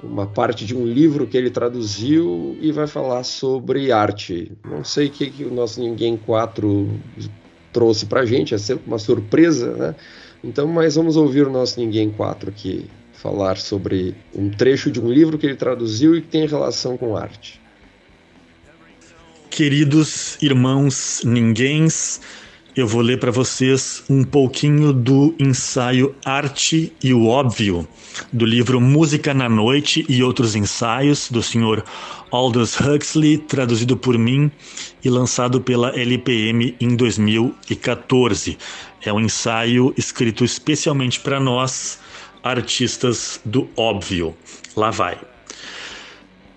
uma parte de um livro que ele traduziu e vai falar sobre arte. Não sei o que, que o nosso Ninguém 4 trouxe para gente, é sempre uma surpresa, né? Então, mas vamos ouvir o nosso Ninguém 4 aqui falar sobre um trecho de um livro que ele traduziu e que tem relação com arte. Queridos irmãos ninguéms, eu vou ler para vocês um pouquinho do ensaio Arte e o Óbvio, do livro Música na Noite e Outros Ensaios, do senhor Aldous Huxley, traduzido por mim e lançado pela LPM em 2014. É um ensaio escrito especialmente para nós, artistas do óbvio. Lá vai.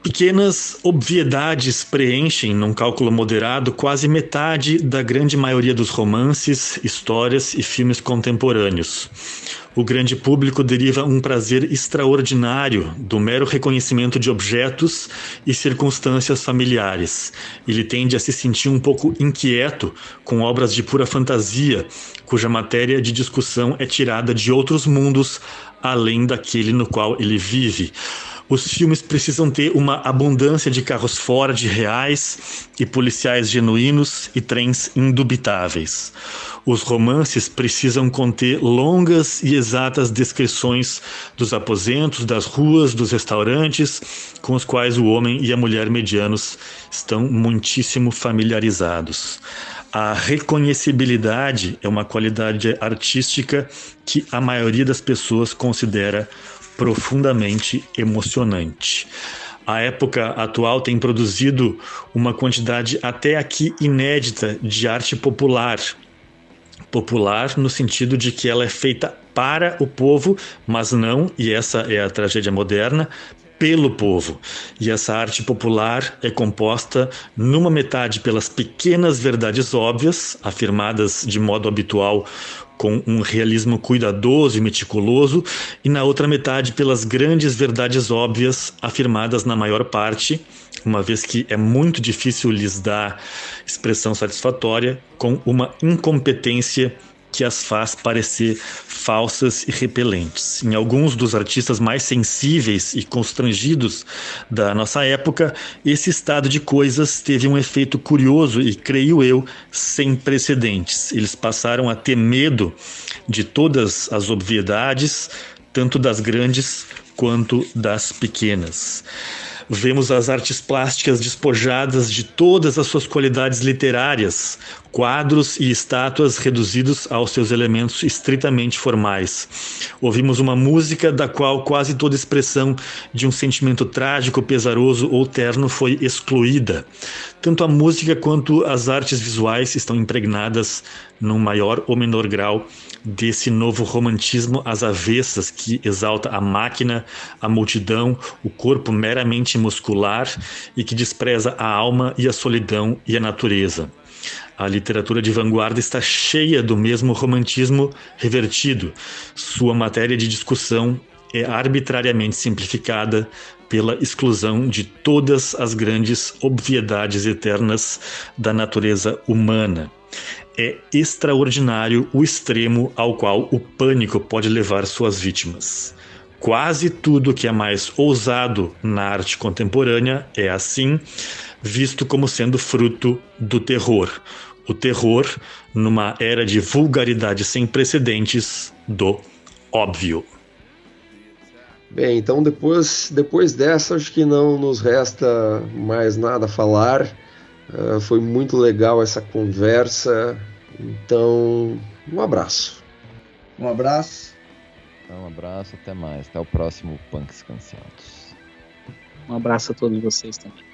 Pequenas obviedades preenchem, num cálculo moderado, quase metade da grande maioria dos romances, histórias e filmes contemporâneos. O grande público deriva um prazer extraordinário do mero reconhecimento de objetos e circunstâncias familiares. Ele tende a se sentir um pouco inquieto com obras de pura fantasia, cuja matéria de discussão é tirada de outros mundos além daquele no qual ele vive. Os filmes precisam ter uma abundância de carros Ford reais e policiais genuínos e trens indubitáveis. Os romances precisam conter longas e exatas descrições dos aposentos, das ruas, dos restaurantes com os quais o homem e a mulher medianos estão muitíssimo familiarizados. A reconhecibilidade é uma qualidade artística que a maioria das pessoas considera profundamente emocionante. A época atual tem produzido uma quantidade até aqui inédita de arte popular. Popular no sentido de que ela é feita para o povo, mas não, e essa é a tragédia moderna, pelo povo. E essa arte popular é composta numa metade pelas pequenas verdades óbvias, afirmadas de modo habitual com um realismo cuidadoso e meticuloso, e na outra metade pelas grandes verdades óbvias afirmadas na maior parte, uma vez que é muito difícil lhes dar expressão satisfatória, com uma incompetência que as faz parecer falsas e repelentes. Em alguns dos artistas mais sensíveis e constrangidos da nossa época, esse estado de coisas teve um efeito curioso e, creio eu, sem precedentes. Eles passaram a ter medo de todas as obviedades, tanto das grandes quanto das pequenas. Vemos as artes plásticas despojadas de todas as suas qualidades literárias, quadros e estátuas reduzidos aos seus elementos estritamente formais. Ouvimos uma música da qual quase toda expressão de um sentimento trágico, pesaroso ou terno foi excluída. Tanto a música quanto as artes visuais estão impregnadas, num maior ou menor grau, desse novo romantismo às avessas que exalta a máquina, a multidão, o corpo meramente muscular e que despreza a alma e a solidão e a natureza. A literatura de vanguarda está cheia do mesmo romantismo revertido. Sua matéria de discussão é arbitrariamente simplificada pela exclusão de todas as grandes obviedades eternas da natureza humana. É extraordinário o extremo ao qual o pânico pode levar suas vítimas. Quase tudo que é mais ousado na arte contemporânea é assim, visto como sendo fruto do terror. O terror, numa era de vulgaridade sem precedentes, do óbvio. Bem, então depois, depois dessa, acho que não nos resta mais nada a falar. Uh, foi muito legal essa conversa. Então, um abraço. Um abraço. Um abraço, até mais. Até o próximo Punks Cansados. Um abraço a todos vocês também.